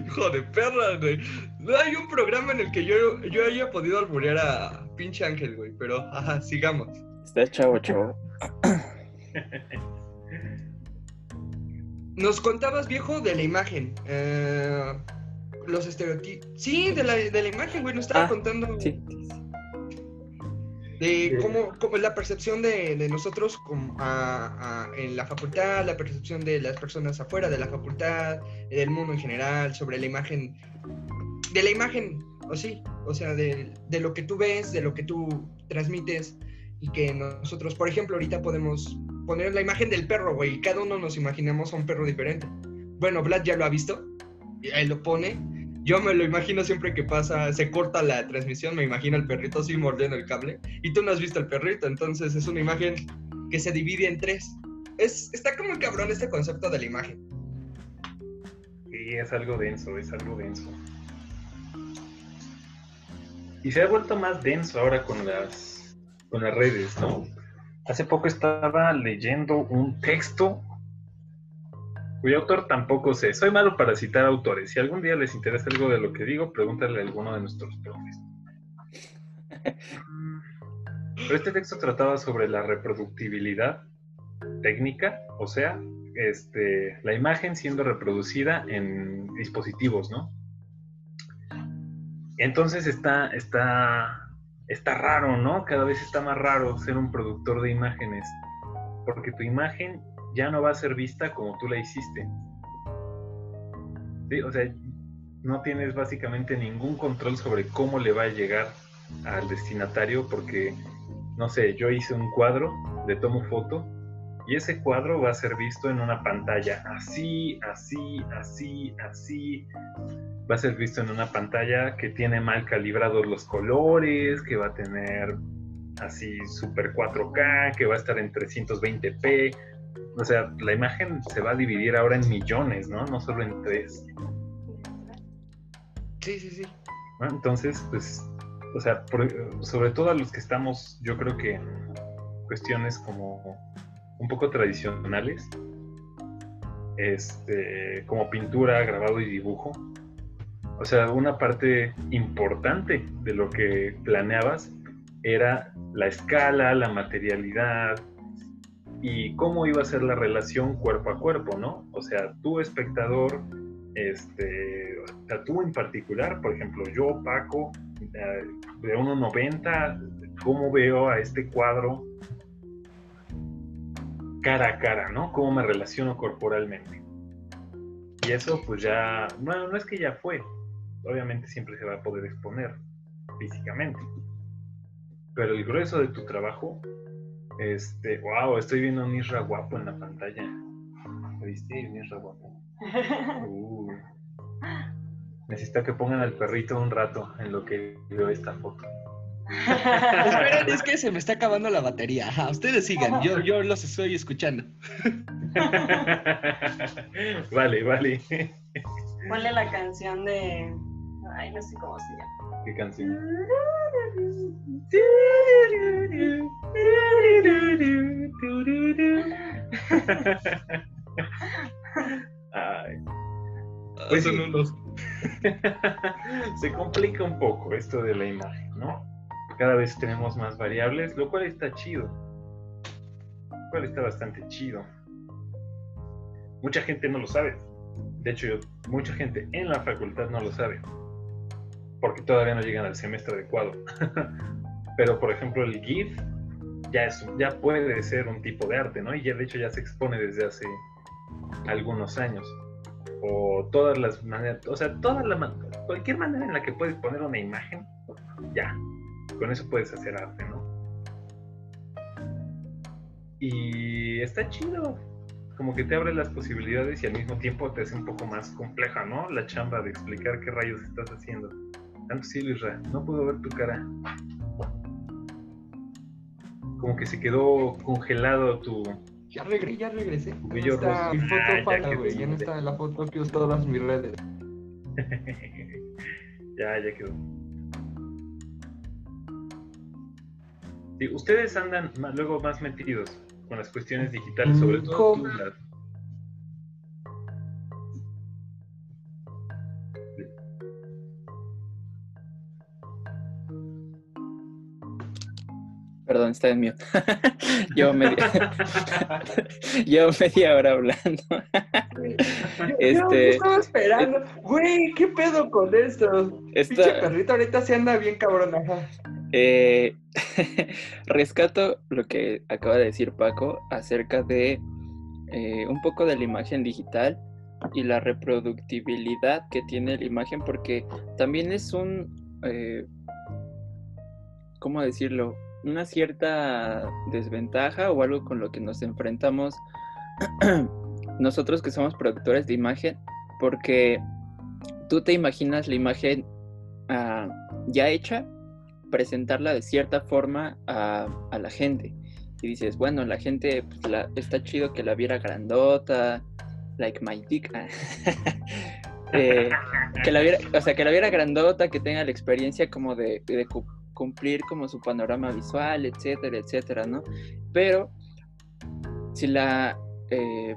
Hijo de perra, güey. No hay un programa en el que yo, yo haya podido alburear a pinche Ángel, güey. Pero, ajá, sigamos. Está chavo, chavo. Nos contabas, viejo, de la imagen. Eh, los estereotipos. Sí, de la, de la imagen, güey. Nos estaba Ah, contando Sí. de cómo, cómo es la percepción de, de nosotros como a- a- en la facultad, la percepción de las personas afuera de la facultad, del mundo en general, sobre la imagen. De la imagen, o sí, o sea, de, de lo que tú ves, de lo que tú transmites. Y que nosotros, por ejemplo, ahorita podemos poner la imagen del perro, güey. Y cada uno nos imaginamos a un perro diferente. Bueno, Vlad ya lo ha visto. Ahí lo pone. Yo me lo imagino siempre que pasa, se corta la transmisión, me imagino al perrito así mordiendo el cable. Y tú no has visto al perrito, entonces es una imagen que se divide en tres. Es, está como cabrón este concepto de la imagen. Sí, es algo denso, es algo denso. Y se ha vuelto más denso ahora con las, con las redes, ¿no? Hace poco estaba leyendo un texto cuyo autor tampoco sé. Soy malo para citar autores. Si algún día les interesa algo de lo que digo, pregúntale a alguno de nuestros profes. Pero este texto trataba sobre la reproductibilidad técnica, o sea, este, la imagen siendo reproducida en dispositivos, ¿no? Entonces está, está, está raro, ¿no? Cada vez está más raro ser un productor de imágenes, porque tu imagen ya no va a ser vista como tú la hiciste. Sí, o sea, no tienes básicamente ningún control sobre cómo le va a llegar al destinatario, porque, no sé, yo hice un cuadro, le tomo foto, y ese cuadro va a ser visto en una pantalla así, así, así, así. Va a ser visto en una pantalla que tiene mal calibrados los colores, que va a tener así super 4K, que va a estar en 320p. O sea, la imagen se va a dividir ahora en millones, ¿no? No solo en tres. Sí, sí, sí. Entonces, pues, o sea, por- sobre todo a los que estamos, yo creo que en cuestiones como un poco tradicionales, este, como pintura, grabado y dibujo. O sea, una parte importante de lo que planeabas era la escala, la materialidad y cómo iba a ser la relación cuerpo a cuerpo, ¿no? O sea, tu espectador, este, sea, tú en particular, por ejemplo, yo, Paco, eh, de 1.90, ¿cómo veo a este cuadro cara a cara, ¿no? ¿Cómo me relaciono corporalmente? Y eso pues ya, bueno, no es que ya fue, obviamente siempre se va a poder exponer físicamente, pero el grueso de tu trabajo, este, wow, estoy viendo a un Isra guapo en la pantalla. ¿Viste? Bien rebota. Uh. Necesito que pongan al perrito un rato en lo que veo esta foto. Esperen, es que se me está acabando la batería. Ajá, ustedes sigan, yo, yo los estoy escuchando. vale, vale. Ponle la canción de. Ay, no sé cómo se llama. ¿Qué canción? Ay. Pues Son unos- Se complica un poco esto de la imagen, ¿no? Cada vez tenemos más variables, lo cual está chido. Lo cual está bastante chido. Mucha gente no lo sabe. De hecho, yo- mucha gente en la facultad no lo sabe. Porque todavía no llegan al semestre adecuado. Pero, por ejemplo, el GIF ya, es, ya puede ser un tipo de arte, ¿no? Y ya, de hecho ya se expone desde hace algunos años o todas las maneras, o sea, todas la, cualquier manera en la que puedes poner una imagen, ya, con eso puedes hacer arte, ¿no? Y está chido, como que te abre las posibilidades y al mismo tiempo te hace un poco más compleja, ¿no? La chamba de explicar qué rayos estás haciendo. Tanto sí, Luisra, no puedo ver tu cara. Como que se quedó congelado tu, Ya regresé, ya regresé. Ya no Bello está rosa. mi foto Ah, ya quedó. güey. Ya no está la foto que uso todas mis redes. ya, ya quedó. Sí, ustedes andan luego más metidos con las cuestiones digitales, sobre todo tú. Perdón, está en mute. Llevo media... Llevo media hora hablando. Este- estaba esperando. Güey, ¿qué pedo con esto? Pinche Esta, perrito ahorita se anda bien cabrón, ajá. eh, rescato lo que acaba de decir Paco acerca de eh, un poco de la imagen digital y la reproductibilidad que tiene la imagen, porque también es un, eh, ¿cómo decirlo? Una cierta desventaja o algo con lo que nos enfrentamos nosotros que somos productores de imagen, porque tú te imaginas la imagen ah, ya hecha, presentarla de cierta forma a, a la gente. Y dices, bueno, la gente pues, la- está chido que la viera grandota, like my dick. ah. Eh, que la viera, o sea, que la viera grandota, que tenga la experiencia como de, cumplir como su panorama visual, etcétera, etcétera, ¿no? Pero si la eh,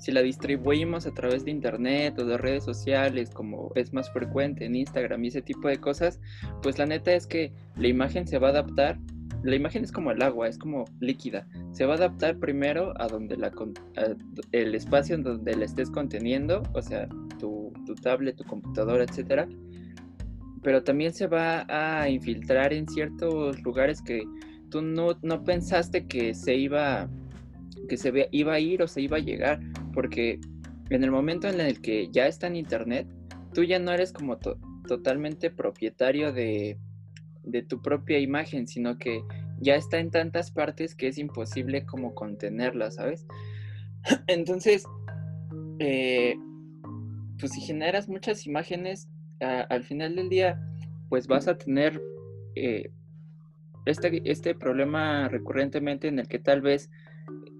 si la distribuimos a través de internet o de redes sociales, como es más frecuente en Instagram y ese tipo de cosas, pues la neta es que la imagen se va a adaptar. La imagen es como el agua, es como líquida. Se va a adaptar primero a donde la el espacio en donde la estés conteniendo, o sea, tu, tu tablet, tu computadora, etcétera. Pero también se va a infiltrar en ciertos lugares que tú no, no pensaste que se iba que se iba a ir o se iba a llegar, porque en el momento en el que ya está en internet, tú ya no eres como to- totalmente propietario de, de tu propia imagen, sino que ya está en tantas partes que es imposible como contenerla, ¿sabes? Entonces, eh, pues si generas muchas imágenes, al final del día, pues vas a tener eh, este, este problema recurrentemente en el que tal vez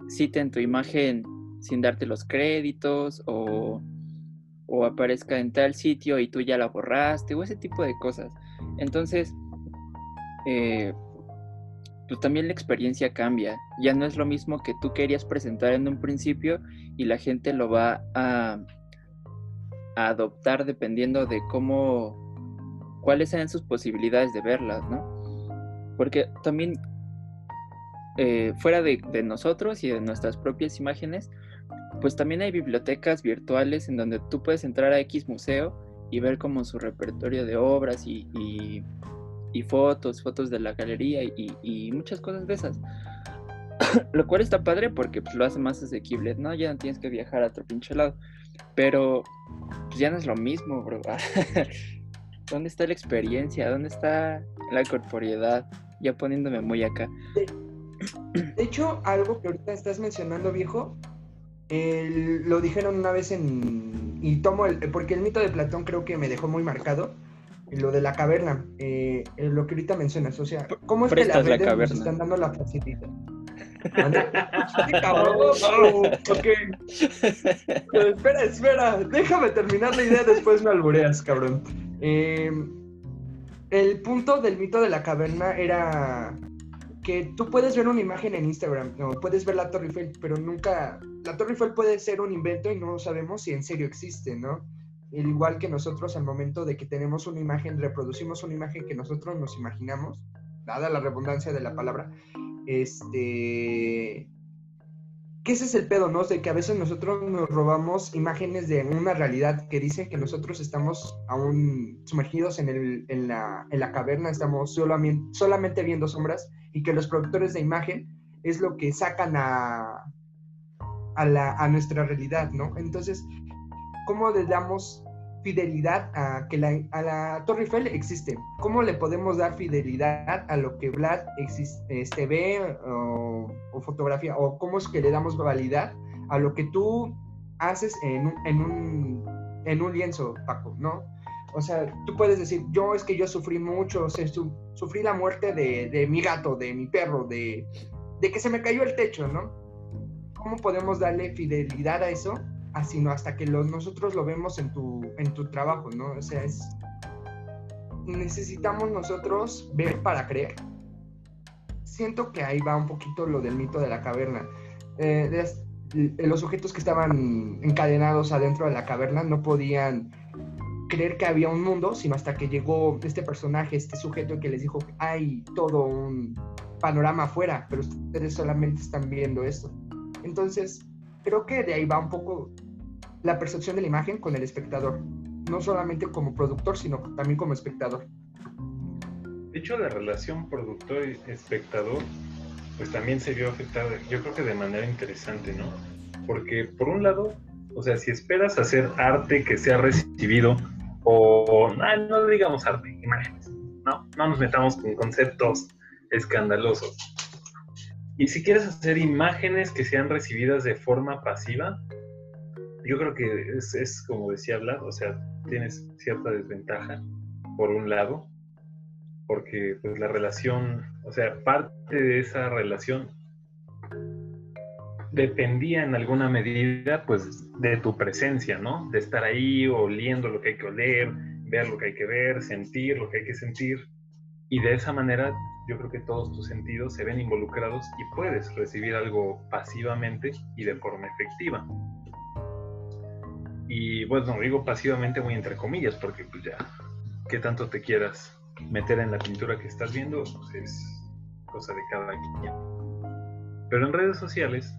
citen tu imagen sin darte los créditos o, o aparezca en tal sitio y tú ya la borraste o ese tipo de cosas. Entonces, eh, pues también la experiencia cambia. Ya no es lo mismo que tú querías presentar en un principio y la gente lo va a, adoptar dependiendo de cómo, cuáles sean sus posibilidades de verlas, ¿no? Porque también eh, fuera de, nosotros y de nuestras propias imágenes, pues también hay bibliotecas virtuales en donde tú puedes entrar a X museo y ver como su repertorio de obras y fotos, fotos de la galería y, y muchas cosas de esas. lo cual está padre porque pues, lo hace más asequible, ¿no? Ya no tienes que viajar a otro pinche lado. Pero pues, ya no es lo mismo, bro. ¿Dónde está la experiencia? ¿Dónde está la corporeidad? Ya poniéndome muy acá. De hecho, algo que ahorita estás mencionando, viejo, El- lo dijeron una vez en... Y tomo el... Porque el mito de Platón creo que me dejó muy marcado. Lo de la caverna. eh, eh, lo que ahorita mencionas. O sea, ¿cómo es que las prestas la redes nos están dando la facilidad? Cabrón, no, ok. Pero espera, espera. Déjame terminar la idea, después me albureas, cabrón. Eh, el punto del mito de la caverna era que tú puedes ver una imagen en Instagram, no, puedes ver la Torre Eiffel, pero nunca, la Torre Eiffel puede ser un invento y no sabemos si en serio existe, ¿no? Al igual que nosotros al momento de que tenemos una imagen, reproducimos una imagen que nosotros nos imaginamos, dada la redundancia de la palabra, este... Que ese es el pedo, ¿no? De que a veces nosotros nos robamos imágenes de una realidad que dice que nosotros estamos aún sumergidos en, el, en, la, en la caverna, estamos solamente, solamente viendo sombras y que los productores de imagen es lo que sacan a, a, la, a nuestra realidad, ¿no? Entonces, ¿cómo le damos fidelidad a que la, a la Torre Eiffel existe? ¿Cómo le podemos dar fidelidad a lo que Vlad exis- este, ve o, fotografía? ¿O cómo es que le damos validad a lo que tú haces en un, en un, en un lienzo, Paco, ¿no? O sea, tú puedes decir, yo es que yo sufrí mucho, o sea, su- sufrí la muerte de, de mi gato, de mi perro, de, de que se me cayó el techo, ¿no? ¿Cómo podemos darle fidelidad a eso? Así no, hasta que lo- nosotros lo vemos en tu, en tu trabajo, ¿no? O sea, es... Necesitamos nosotros ver para creer. Siento que ahí va un poquito lo del mito de la caverna. Eh, los sujetos que estaban encadenados adentro de la caverna no podían creer que había un mundo, sino hasta que llegó este personaje, este sujeto que les dijo, hay todo un panorama afuera, pero ustedes solamente están viendo esto. Entonces, creo que de ahí va un poco la percepción de la imagen con el espectador, no solamente como productor, sino también como espectador. De hecho, la relación productor y espectador, pues también se vio afectada, yo creo que de manera interesante, ¿no? Porque por un lado, o sea, si esperas hacer arte que sea recibido, o ah, no digamos arte, imágenes, ¿no? No nos metamos con conceptos escandalosos. Y si quieres hacer imágenes que sean recibidas de forma pasiva, yo creo que es, como decía Vlad, o sea, tienes cierta desventaja, por un lado, porque pues la relación, o sea, parte de esa relación dependía en alguna medida pues de tu presencia, ¿no? De estar ahí oliendo lo que hay que oler, ver lo que hay que ver, sentir lo que hay que sentir. Y de esa manera yo creo que todos tus sentidos se ven involucrados y puedes recibir algo pasivamente y de forma efectiva. Y bueno, digo pasivamente muy entre comillas, porque pues ya, ¿qué tanto te quieras meter en la pintura que estás viendo? Pues es cosa de cada quien. Pero en redes sociales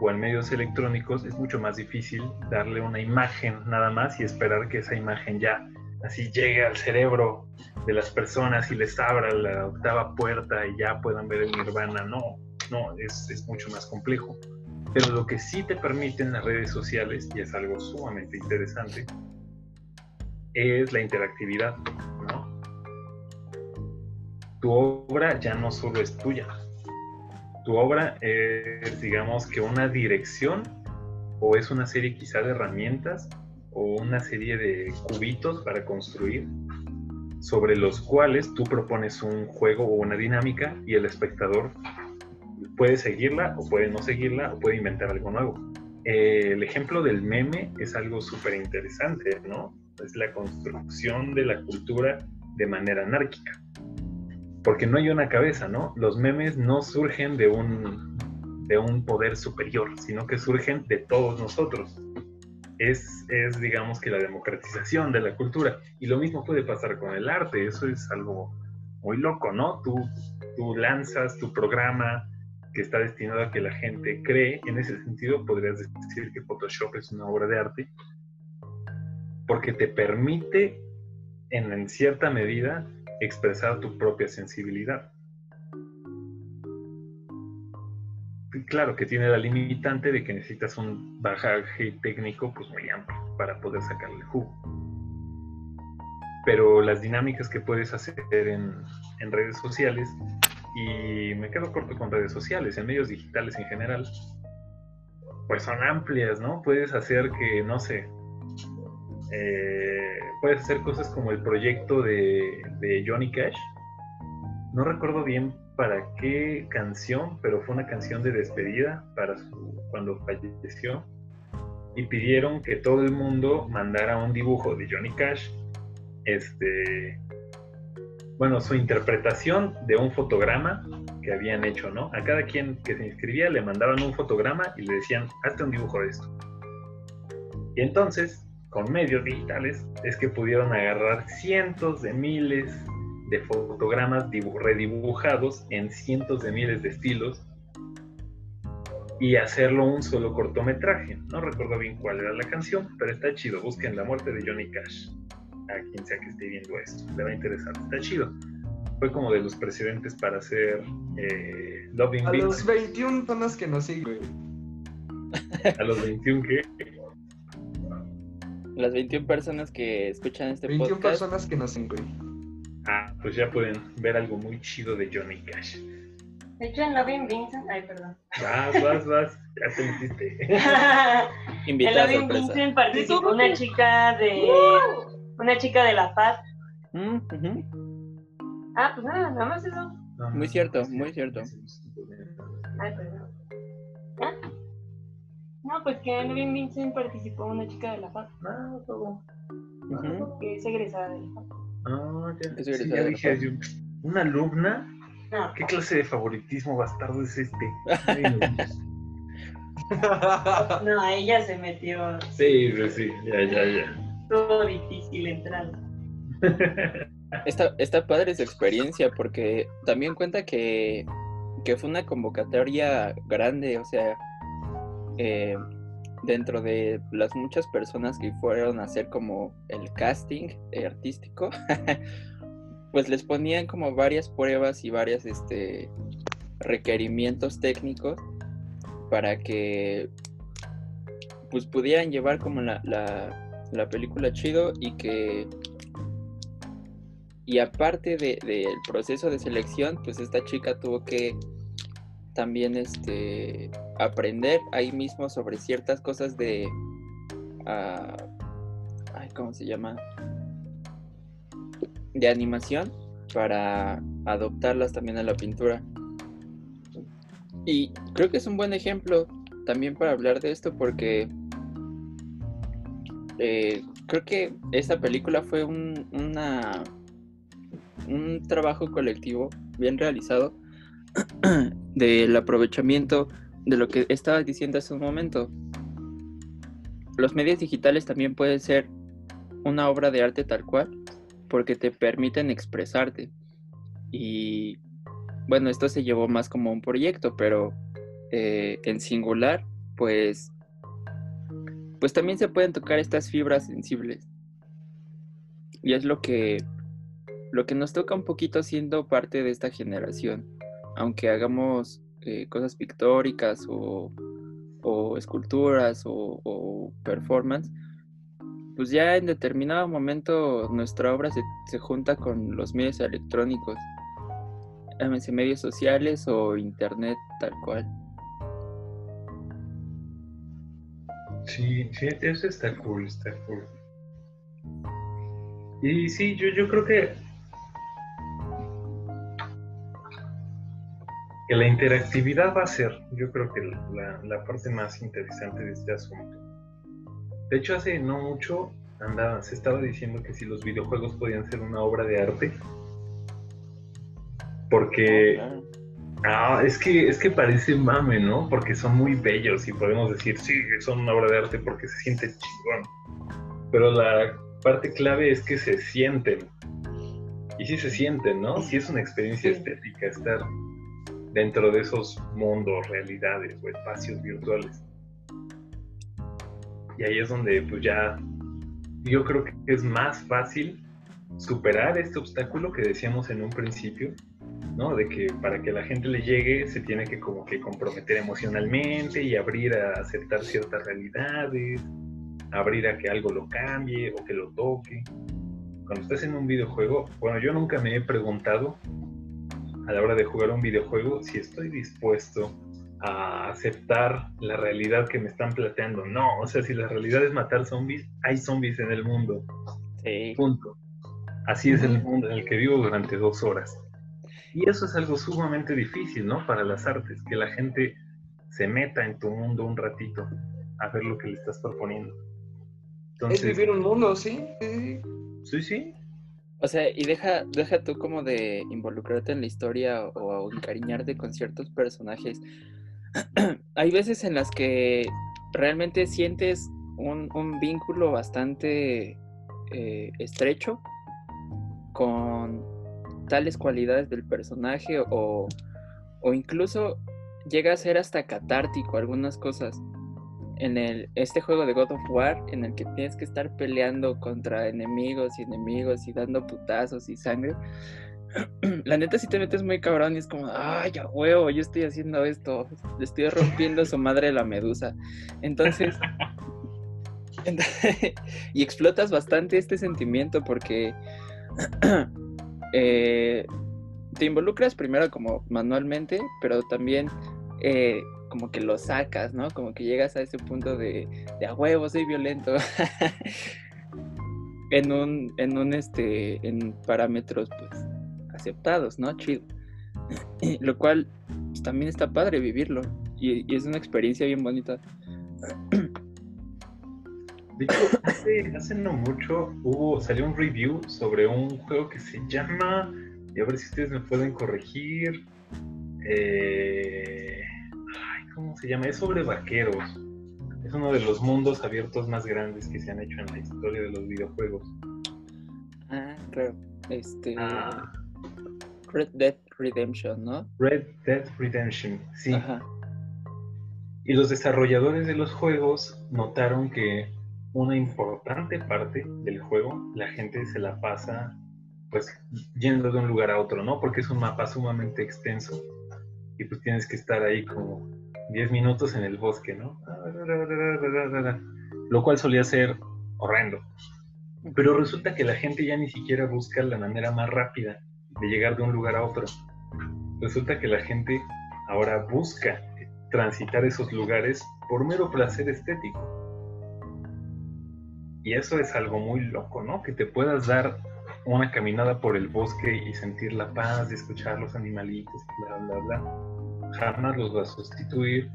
o en medios electrónicos es mucho más difícil darle una imagen nada más y esperar que esa imagen ya así llegue al cerebro de las personas y les abra la octava puerta y ya puedan ver el nirvana. No, no, es, es mucho más complejo. Pero lo que sí te permiten las redes sociales, y es algo sumamente interesante, es la interactividad. Tu obra ya no solo es tuya. Tu obra es, digamos, que una dirección o es una serie quizá de herramientas o una serie de cubitos para construir sobre los cuales tú propones un juego o una dinámica y el espectador puede seguirla o puede no seguirla o puede inventar algo nuevo. Eh, el ejemplo del meme es algo súper interesante, ¿no? Es la construcción de la cultura de manera anárquica. Porque no hay una cabeza, ¿no? Los memes no surgen de un, de un poder superior, sino que surgen de todos nosotros. Es, es, digamos, que la democratización de la cultura. Y lo mismo puede pasar con el arte, eso es algo muy loco, ¿no? Tú, tú lanzas tu programa, que está destinado a que la gente cree. En ese sentido, podrías decir que Photoshop es una obra de arte porque te permite, en, en cierta medida, expresar tu propia sensibilidad. Claro que tiene la limitante de que necesitas un bajaje técnico pues, muy amplio para poder sacarle el jugo. Pero las dinámicas que puedes hacer en, en redes sociales y me quedo corto con redes sociales, en medios digitales en general, pues son amplias, ¿no? Puedes hacer que, no sé, eh, puedes hacer cosas como el proyecto de, de Johnny Cash. No recuerdo bien para qué canción, pero fue una canción de despedida para su, cuando falleció. Y pidieron que todo el mundo mandara un dibujo de Johnny Cash. Este, bueno, su interpretación de un fotograma que habían hecho, ¿no? A cada quien que se inscribía le mandaban un fotograma y le decían, hazte un dibujo de esto. Y entonces, con medios digitales, es que pudieron agarrar cientos de miles de fotogramas redibujados en cientos de miles de estilos y hacerlo un solo cortometraje. No recuerdo bien cuál era la canción, pero está chido. Busquen La muerte de Johnny Cash. A quien sea que esté viendo esto, le va a interesar. Está chido. Fue como de los precedentes para hacer eh, Loving A Beats. los 21 personas que nos siguen. A los 21 que Las 21 personas que escuchan este 21 podcast. personas que nos siguen. Ah, pues ya pueden ver algo muy chido de Johnny Cash. De hecho, en Loving Vincent. Ay, perdón. Vas, vas, vas. Ya te metiste. en Invitada Loving sorpresa. Vincent participó una chica de. Una chica de La Paz. Mm. Ah, pues nada, nada más eso. Muy cierto, muy cierto. Ay, perdón. ¿Ah? No, pues que en Loving Vincent participó una chica de La Paz. Ah, todo. Ujú. Que es egresada de La Paz. Ah, ya. Sí, dije, yo, ¿una alumna? ¿Qué clase de favoritismo bastardo es este? No. Ella se metió. Sí, pues sí, ya, ya, ya. Estuvo difícil entrar. Está, está padre su experiencia porque también cuenta que, que fue una convocatoria grande, o sea, eh, dentro de las muchas personas que fueron a hacer como el casting eh, artístico, pues les ponían como varias pruebas y varias este, requerimientos técnicos para que pues pudieran llevar como la, la, la película chido y que y aparte de- del proceso de selección, pues esta chica tuvo que también este, aprender ahí mismo sobre ciertas cosas de... ah, ay, ¿Cómo se llama? De animación para adoptarlas también a la pintura. Y creo que es un buen ejemplo también para hablar de esto porque eh, creo que esta película fue un, una, un trabajo colectivo bien realizado del aprovechamiento de lo que estabas diciendo hace un momento. Los medios digitales también pueden ser una obra de arte tal cual porque te permiten expresarte. Y bueno, esto se llevó más como un proyecto, pero eh, en singular, pues, pues también se pueden tocar estas fibras sensibles. Y es lo que, lo que nos toca un poquito siendo parte de esta generación. Aunque hagamos eh, cosas pictóricas o, o esculturas o, o performance, pues ya en determinado momento nuestra obra se, se junta con los medios electrónicos, llámese medios sociales o internet tal cual. Sí, sí, eso está cool, está cool. Y sí, yo, yo creo que que la interactividad va a ser, yo creo que la, la parte más interesante de este asunto. De hecho, hace no mucho andaba, se estaba diciendo que si los videojuegos podían ser una obra de arte, porque. Ah, es que, es que parece mame, ¿no? Porque son muy bellos y podemos decir, sí, son una obra de arte porque se siente chingón. Pero la parte clave es que se sienten. Y sí se sienten, ¿no? Sí es una experiencia Sí. estética estar dentro de esos mundos, realidades o espacios virtuales. Y ahí es donde pues ya yo creo que es más fácil superar este obstáculo que decíamos en un principio, ¿no? De que para que la gente le llegue se tiene que como que comprometer emocionalmente y abrir a aceptar ciertas realidades, abrir a que algo lo cambie o que lo toque. Cuando estás en un videojuego, bueno, yo nunca me he preguntado a la hora de jugar un videojuego si estoy dispuesto a aceptar la realidad que me están planteando. No, o sea, si la realidad es matar zombies, hay zombies en el mundo. Sí. Punto. Así es el mundo en el que vivo durante dos horas. Y eso es algo sumamente difícil, ¿no? Para las artes, que la gente se meta en tu mundo un ratito a ver lo que le estás proponiendo. es vivir un mundo, ¿sí? Sí, sí. O sea, y deja, deja tú como de involucrarte en la historia o, encariñarte con ciertos personajes. Hay veces en las que realmente sientes un, vínculo bastante eh, estrecho con tales cualidades del personaje o, o incluso llega a ser hasta catártico algunas cosas en el, este juego de God of War en el que tienes que estar peleando contra enemigos y enemigos y dando putazos y sangre. La neta si te metes muy cabrón y es como, ay, ya huevo, yo estoy haciendo esto, le estoy rompiendo su madre la medusa. Entonces, y explotas bastante este sentimiento porque eh, te involucras primero como manualmente, pero también eh, como que lo sacas, ¿no? Como que llegas a ese punto de, de a huevo, soy violento. en un, en un, este, en parámetros, pues, aceptados, ¿no? Chido. Lo cual pues, también está padre vivirlo. Y, es una experiencia bien bonita. De hecho, hace, no mucho hubo, salió un review sobre un juego que se llama, y a ver si ustedes me pueden corregir. Eh, ¿cómo se llama? Es sobre vaqueros. Es uno de los mundos abiertos más grandes que se han hecho en la historia de los videojuegos. Ah, claro. Este. Ah. Red Dead Redemption, ¿no? Red Dead Redemption, sí. Y los desarrolladores de los juegos notaron que una importante parte del juego la gente se la pasa pues yendo de un lugar a otro, ¿no? Porque es un mapa sumamente extenso y pues tienes que estar ahí como 10 minutos en el bosque, ¿no? Lo cual solía ser horrendo. Pero resulta que la gente ya ni siquiera busca la manera más rápida de llegar de un lugar a otro. Resulta que la gente ahora busca transitar esos lugares por mero placer estético. Y eso es algo muy loco, ¿no? Que te puedas dar una caminada por el bosque y sentir la paz de escuchar los animalitos, bla, bla, bla jamás los va a sustituir,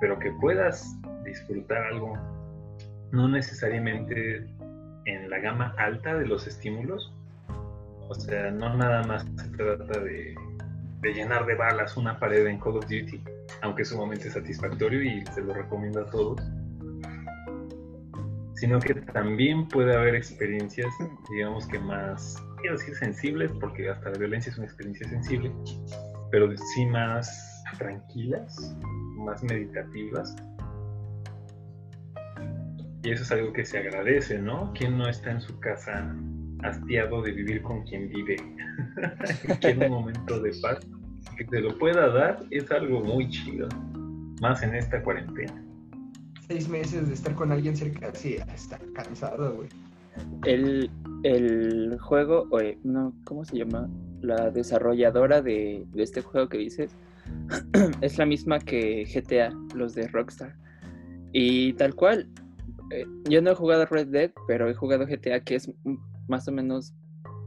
pero que puedas disfrutar algo, no necesariamente en la gama alta de los estímulos. O sea, no nada más se trata de, llenar de balas una pared en Call of Duty, aunque es sumamente satisfactorio y se lo recomiendo a todos. Sino que también puede haber experiencias, digamos que más, quiero decir sensibles, porque hasta la violencia es una experiencia sensible, pero sí más tranquilas, más meditativas. Y eso es algo que se agradece, ¿no? ¿Quién no está en su casa hastiado de vivir con quien vive? Quiere un momento de paz. Que te lo pueda dar es algo muy chido, más en esta cuarentena. Seis meses de estar con alguien cerca, sí, está cansado, güey. El, el juego, oye, no, ¿cómo se llama? La desarrolladora de, de este juego que dices, es la misma que GTA, los de Rockstar. Y tal cual, eh, yo no he jugado Red Dead, pero he jugado GTA que es más o menos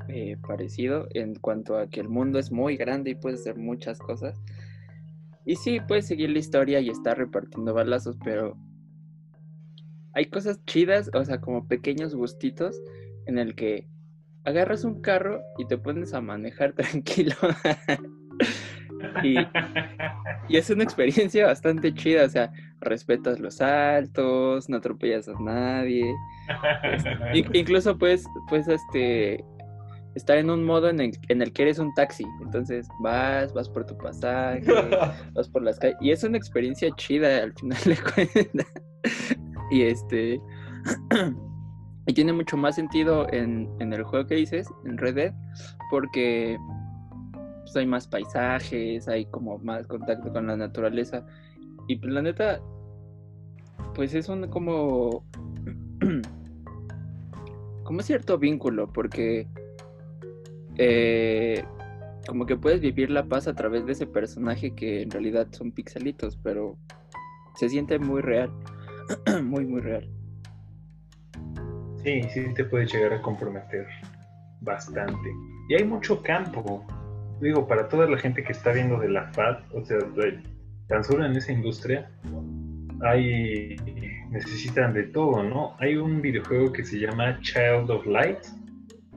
eh, parecido en cuanto a que el mundo es muy grande y puedes hacer muchas cosas. Y sí, puedes seguir la historia y estar repartiendo balazos, pero hay cosas chidas, o sea, como pequeños gustitos en el que agarras un carro y te pones a manejar tranquilo. Y, es una experiencia bastante chida, o sea, respetas los altos, no atropellas a nadie. Este, incluso puedes, pues, este, estar en un modo en el, que eres un taxi. Entonces vas, vas por tu pasaje, vas por las calles. Y es una experiencia chida al final de cuentas. y este. y tiene mucho más sentido en, en el juego que dices, en Red Dead, porque hay más paisajes, hay como más contacto con la naturaleza. Y pues la neta, pues es un como, como cierto vínculo, porque eh, como que puedes vivir la paz a través de ese personaje que en realidad son pixelitos, pero se siente muy real. muy, muy real. Sí, sí te puede llegar a comprometer bastante. Y hay mucho campo. Digo, para toda la gente que está viendo de la FAD, o sea, tan solo en esa industria, hay necesitan de todo, ¿no? Hay un videojuego que se llama Child of Light,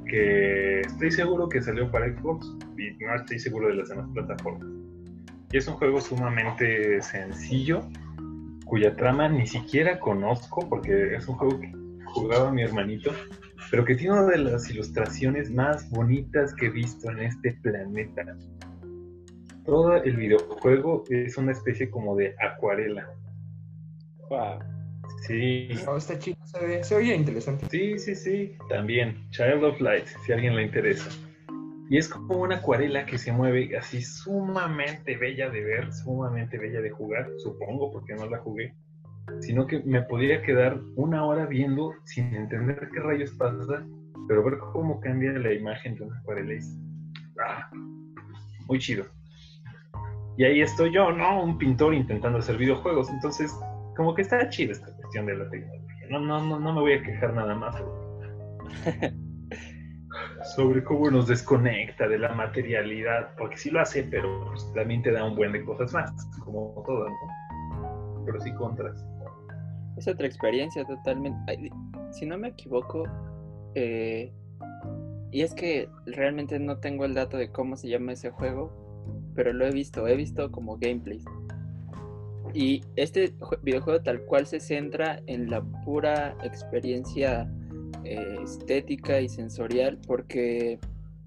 que estoy seguro que salió para Xbox y no estoy seguro de las demás plataformas. Y es un juego sumamente sencillo, cuya trama ni siquiera conozco, porque es un juego que jugaba mi hermanito, pero que tiene una de las ilustraciones más bonitas que he visto en este planeta. Todo el videojuego es una especie como de acuarela. Wow. Sí. Oh, está chido, se, ve, se oye interesante. Sí, sí, sí. También, Child of Light, si a alguien le interesa. Y es como una acuarela que se mueve así sumamente bella de ver, sumamente bella de jugar, supongo, porque no la jugué. Sino que me podría quedar una hora viendo sin entender qué rayos pasa, pero ver cómo cambia la imagen de una acuarela ah, muy chido. Y ahí estoy yo, ¿no? Un pintor intentando hacer videojuegos. Entonces, como que está chido esta cuestión de la tecnología. No, no, no, no me voy a quejar nada más sobre cómo nos desconecta de la materialidad, porque sí lo hace, pero pues, también te da un buen de cosas más, como todo, ¿no? Pero sí contras. Es otra experiencia totalmente. Si no me equivoco, eh, y es que realmente no tengo el dato de cómo se llama ese juego, pero lo he visto, he visto como gameplays. Y este videojuego tal cual se centra en la pura experiencia eh, estética y sensorial porque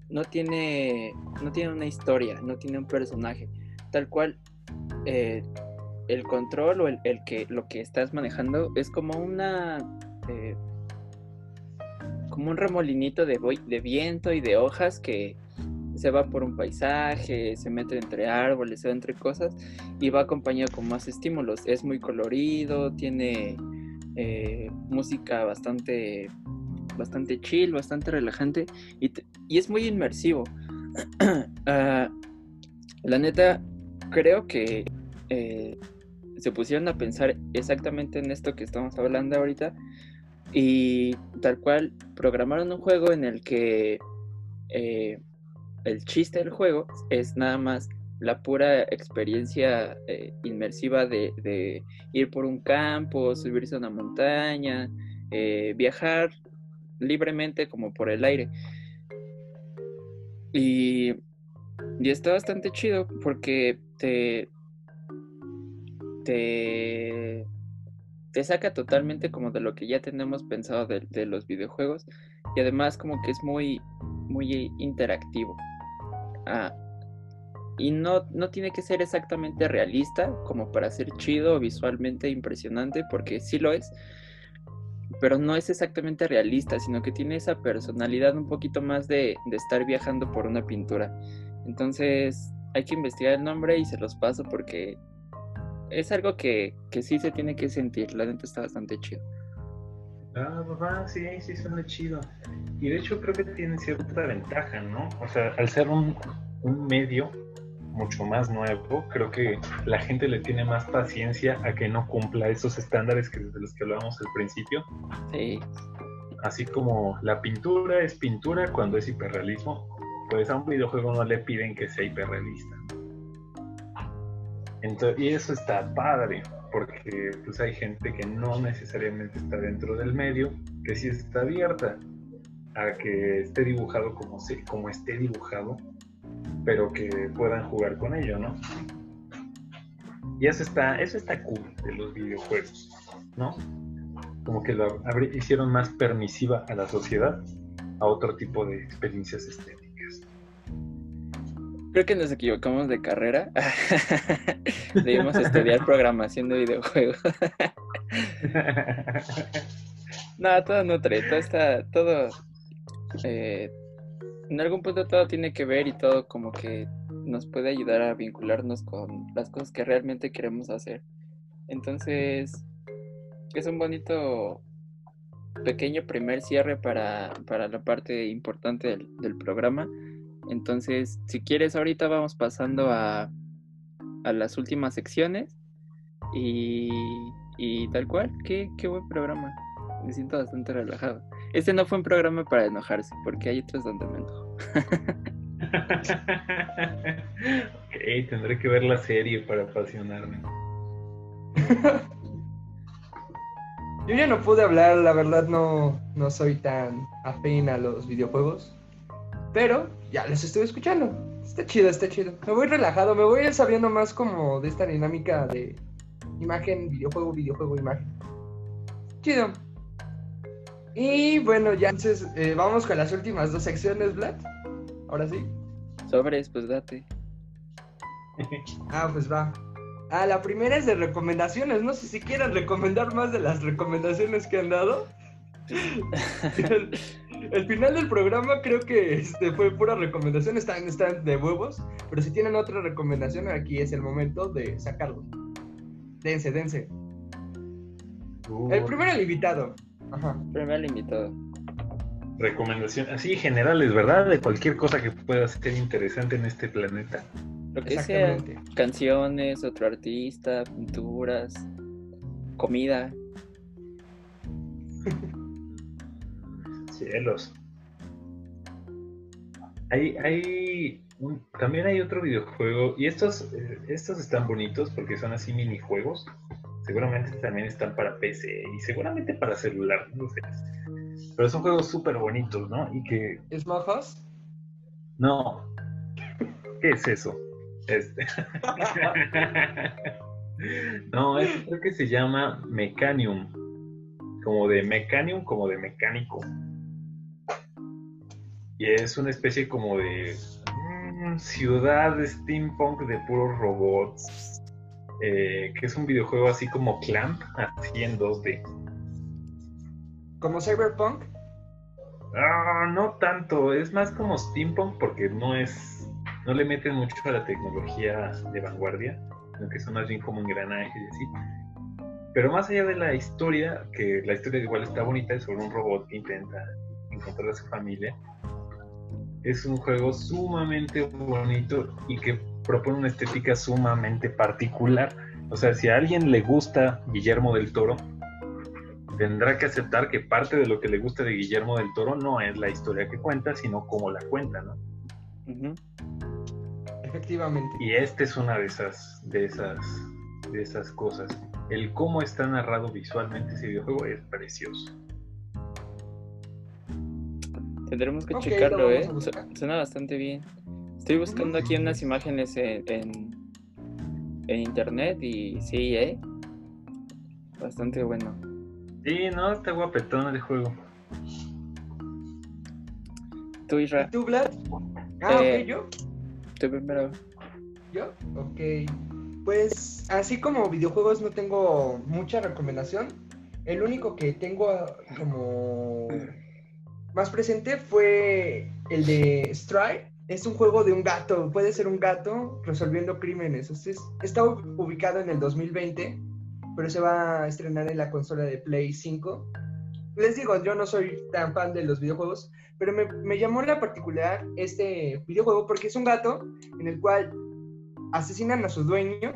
no tiene, no tiene una historia, no tiene un personaje. Tal cual eh, el control o el, que lo que estás manejando es como una eh, como un remolinito de, de viento y de hojas que se va por un paisaje, se mete entre árboles, se va entre cosas y va acompañado con más estímulos. Es muy colorido, tiene eh, música bastante, bastante chill, bastante relajante y, es muy inmersivo. Ah, la neta, creo que eh, se pusieron a pensar exactamente en esto que estamos hablando ahorita y tal cual programaron un juego en el que eh, el chiste del juego es nada más la pura experiencia eh, inmersiva de, ir por un campo, subirse a una montaña, eh, viajar libremente como por el aire. Y, y está bastante chido porque te, te, saca totalmente como de lo que ya tenemos pensado de, de los videojuegos y además como que es muy, muy interactivo. Ah, y no, no tiene que ser exactamente realista como para ser chido o visualmente impresionante, porque sí lo es, pero no es exactamente realista, sino que tiene esa personalidad un poquito más de, estar viajando por una pintura. Entonces hay que investigar el nombre y se los paso porque es algo que, que sí se tiene que sentir, la neta está bastante chido. Ah, papá, sí, sí suena chido. Y de hecho creo que tiene cierta ventaja, ¿no? O sea, al ser un, medio mucho más nuevo, creo que la gente le tiene más paciencia a que no cumpla esos estándares que de los que hablábamos al principio. Sí. Así como la pintura es pintura cuando es hiperrealismo, pues a un videojuego no le piden que sea hiperrealista. Y eso está padre porque pues hay gente que no necesariamente está dentro del medio, que sí está abierta a que esté dibujado como, se, como esté dibujado, pero que puedan jugar con ello, ¿no? Y eso está, eso está cool de los videojuegos, ¿no? Como que lo hicieron más permisiva a la sociedad a otro tipo de experiencias estéticas. Creo que nos equivocamos de carrera. Debimos estudiar programación de videojuegos. no, todo nutre, todo está, todo. Eh, en algún punto todo tiene que ver y todo como que nos puede ayudar a vincularnos con las cosas que realmente queremos hacer. Entonces, es un bonito pequeño primer cierre para, la parte importante del programa Entonces, si quieres, ahorita vamos pasando a, a las últimas secciones. Y, y tal cual, qué, qué buen programa. Me siento bastante relajado. Este no fue un programa para enojarse, porque hay otros donde me enojo. ok, tendré que ver la serie para apasionarme. Yo ya no pude hablar, la verdad no, no soy tan afín a los videojuegos. Pero ya les estoy escuchando. Está chido, está chido. Me voy relajado, me voy sabiendo más como de esta dinámica de imagen, videojuego, videojuego, imagen. Chido. Y bueno, ya entonces eh, vamos con las últimas dos secciones, Vlad. Ahora sí. Sobres, pues date. Ah, pues va. Ah, la primera es de recomendaciones. No sé si quieran recomendar más de las recomendaciones que han dado. el, el final del programa creo que este, fue pura recomendación. Están, están de huevos. Pero si tienen otra recomendación, aquí es el momento de sacarlo. Dense, dense. El primer invitado. Ajá. Primer invitado. Recomendación, así generales, ¿verdad? De cualquier cosa que pueda ser interesante en este planeta. Lo que sea, Exactamente. canciones, otro artista, pinturas, comida. Cielos. Hay, hay un- también hay otro videojuego, y estos, eh, estos están bonitos porque son así minijuegos. Seguramente también están para PC y seguramente para celular, no sé. Pero son juegos súper bonitos, ¿no? Y que ¿Small House? No. ¿Qué es eso? Este. no, es, creo que se llama Mecanium. Como de Mecanium, como de mecánico. Y es una especie como de mm, ciudad steampunk de puros robots. eh, que es un videojuego así como Clamp, así en 2D. ¿Como Cyberpunk? Ah, no tanto, es más como steampunk porque no es, no le meten mucho a la tecnología de vanguardia, sino que son más bien como engranajes y así. Pero más allá de la historia, que la historia igual está bonita, es sobre un robot que intenta encontrar a su familia, es un juego sumamente bonito y que propone una estética sumamente particular. O sea, si a alguien le gusta Guillermo del Toro, tendrá que aceptar que parte de lo que le gusta de Guillermo del Toro no es la historia que cuenta, sino cómo la cuenta, ¿no? Efectivamente. Y esta es una de esas, de esas, de esas cosas. El cómo está narrado visualmente ese videojuego es precioso. Tendremos que checarlo, lo ¿eh? Suena bastante bien. Estoy buscando aquí unas imágenes en, en, en internet y sí, ¿eh? Bastante bueno. Sí, no, está guapetón el juego. ¿Tú, Isra? ¿Tú, Vlad? Ah, Eh, ok, yo. ¿Tú primero? ¿Yo? Ok. Pues así como videojuegos no tengo mucha recomendación. El único que tengo ah, como más presente fue el de Strike. Es un juego de un gato, puede ser un gato resolviendo crímenes. Entonces, está ubicado en el 2020, pero se va a estrenar en la consola de Play 5. Les digo, yo no soy tan fan de los videojuegos, pero me, me llamó la particular este videojuego porque es un gato en el cual asesinan a su dueño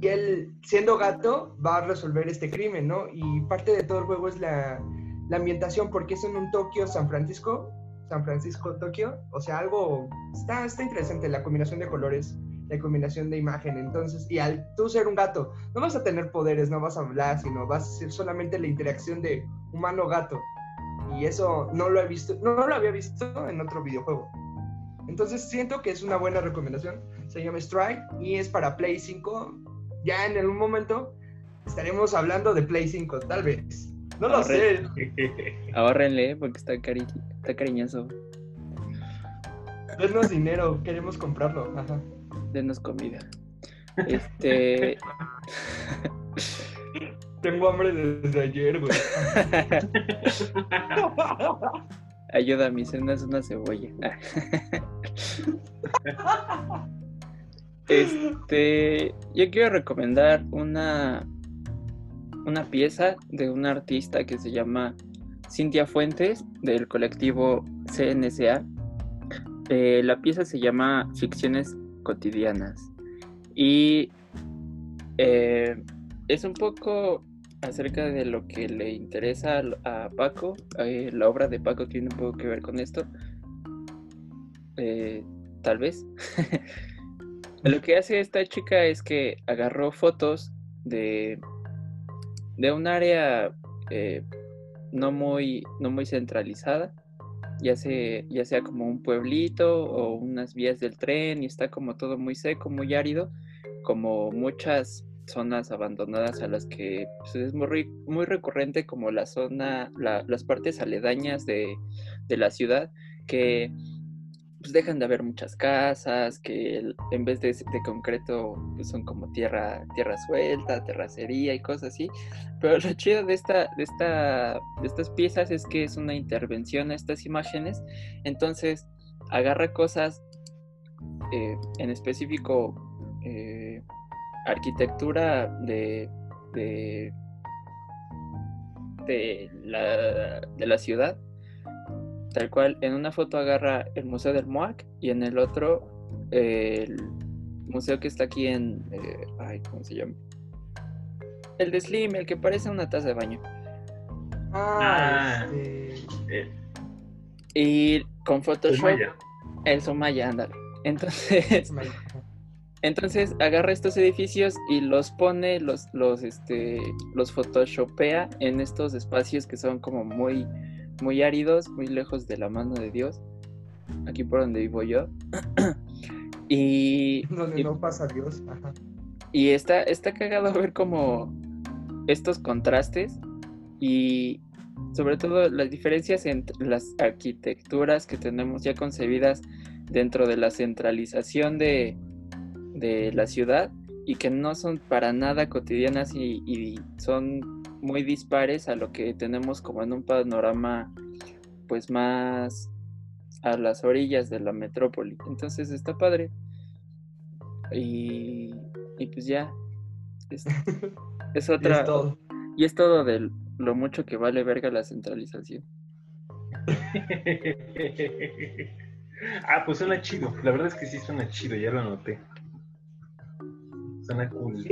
y él, siendo gato, va a resolver este crimen, ¿no? Y parte de todo el juego es la, la ambientación, porque es en un Tokio, San Francisco, San Francisco, Tokio, o sea, algo, está, está interesante la combinación de colores, la combinación de imagen, entonces, y al tú ser un gato, no vas a tener poderes, no vas a hablar, sino vas a ser solamente la interacción de humano-gato, y eso no lo he visto, no, no lo había visto en otro videojuego. Entonces siento que es una buena recomendación. Se llama Strike y es para Play 5. Ya en algún momento estaremos hablando de Play 5, tal vez. No lo sé. Ahórrenle, porque está, cari está cariñoso. Denos dinero, queremos comprarlo. Ajá. Denos comida. Este. Tengo hambre desde ayer, güey. Ayuda, mi cena es una cebolla. Este, yo quiero recomendar una una pieza de una artista que se llama Cintia Fuentes del colectivo CNSA. eh, la pieza se llama Ficciones cotidianas y eh, es un poco acerca de lo que le interesa a Paco. Eh, la obra de Paco tiene un poco que ver con esto. Tal vez. lo que hace esta chica es que agarró fotos de, de un área eh, no, muy, no muy centralizada, ya sea, ya sea como un pueblito o unas vías del tren y está como todo muy seco, muy árido, como muchas zonas abandonadas a las que pues, es muy, muy recurrente como la zona, las partes aledañas de, de la ciudad que pues dejan de haber muchas casas, que en vez de, de concreto pues son como tierra, tierra suelta, terracería y cosas así. Pero lo chido de, esta, de, esta, de estas piezas es que es una intervención a estas imágenes. Entonces agarra cosas eh, en específico eh, arquitectura de, de, de, la, de la ciudad Tal cual, en una foto agarra el Museo del MOAC y en el otro el museo que está aquí en... Eh, ay, ¿cómo se llama? El de Slim, el que parece una taza de baño. Ah, ah este... Y con Photoshop... El Somaya, ándale. Entonces... Entonces agarra estos edificios y los pone, los, los, este, los photoshopea en estos espacios que son como muy muy áridos, muy lejos de la mano de Dios, aquí por donde vivo yo. y... Donde no pasa Dios. Y está, está cagado ver como estos contrastes y sobre todo las diferencias entre las arquitecturas que tenemos ya concebidas dentro de la centralización de, de la ciudad y que no son para nada cotidianas y, y son muy dispares a lo que tenemos como en un panorama pues más a las orillas de la metrópoli. Entonces está padre. Y, y pues ya. Es, otra. y es todo. Y es todo de lo mucho que vale verga la centralización. ah, pues suena chido. La verdad es que sí suena chido, ya lo anoté. Suena cool.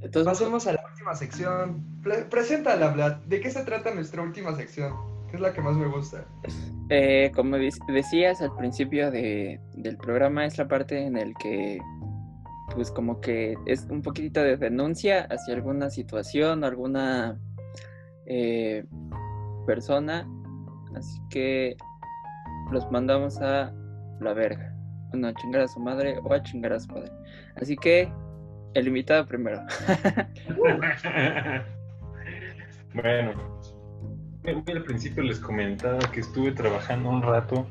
Entonces, Pasemos a la última sección. preséntala, Vlad. ¿De qué se trata nuestra última sección? ¿Qué es la que más me gusta? Eh, como decías al principio de, del programa, es la parte en el que, pues como que es un poquitito de denuncia hacia alguna situación, alguna eh, persona. Así que los mandamos a la verga. Bueno, a chingar a su madre o a chingar a su padre. Así que el invitado primero. bueno, al principio les comentaba que estuve trabajando un rato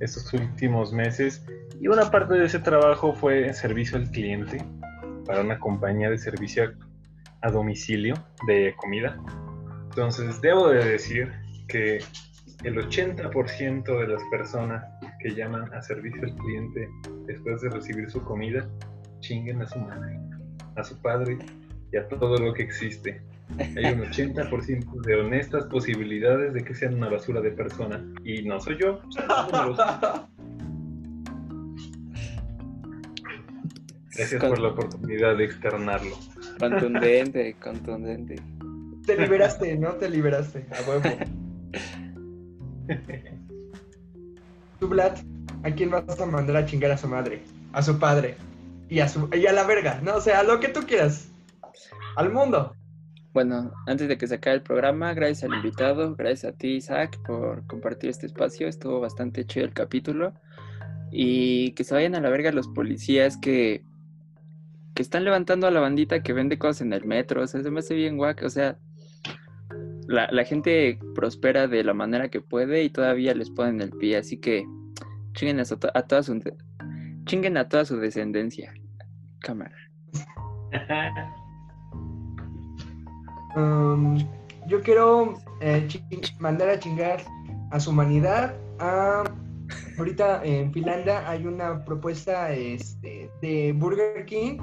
estos últimos meses y una parte de ese trabajo fue servicio al cliente para una compañía de servicio a domicilio de comida. Entonces, debo de decir que el 80% de las personas que llaman a servicio al cliente después de recibir su comida chinguen a su madre, a su padre y a todo lo que existe. Hay un 80% de honestas posibilidades de que sean una basura de persona. Y no soy yo. Gracias por la oportunidad de externarlo. Contundente, contundente. Te liberaste, ¿no? Te liberaste, a huevo. Tú, Vlad, ¿a quién vas a mandar a chingar a su madre? A su padre y a, su, y a la verga, ¿no? O sea, a lo que tú quieras. Al mundo. Bueno, antes de que se acabe el programa, gracias al invitado, gracias a ti, Isaac, por compartir este espacio. Estuvo bastante chido el capítulo. Y que se vayan a la verga los policías que, que están levantando a la bandita que vende cosas en el metro. O sea, se me hace bien guac. O sea, la, la gente prospera de la manera que puede y todavía les ponen el pie. Así que chinguen a, a toda su, chinguen a toda su descendencia cámara. Um, yo quiero eh, mandar a chingar a su humanidad. ahorita en Finlandia hay una propuesta este, de Burger King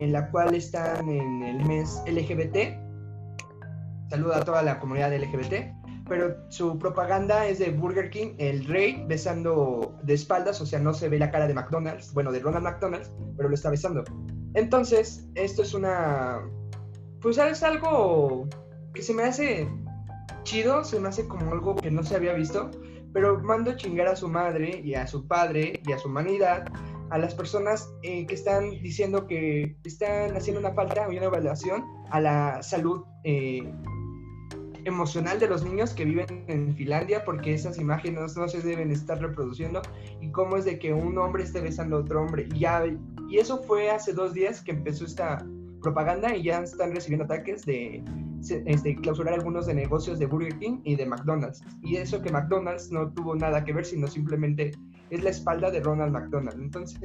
en la cual están en el mes LGBT. Saluda a toda la comunidad LGBT. pero su propaganda es de Burger King, el rey besando de espaldas, o sea, no se ve la cara de McDonald's, bueno, de Ronald McDonald's, pero lo está besando. Entonces, esto es una, pues es algo que se me hace chido, se me hace como algo que no se había visto, pero mando chingar a su madre y a su padre y a su humanidad, a las personas eh, que están diciendo que están haciendo una falta o una evaluación a la salud eh, emocional de los niños que viven en Finlandia, porque esas imágenes no se deben estar reproduciendo, y cómo es de que un hombre esté besando a otro hombre. Y, ya, y eso fue hace dos días que empezó esta propaganda y ya están recibiendo ataques de este, clausurar algunos de negocios de Burger King y de McDonald's. Y eso que McDonald's no tuvo nada que ver, sino simplemente es la espalda de Ronald McDonald. Entonces,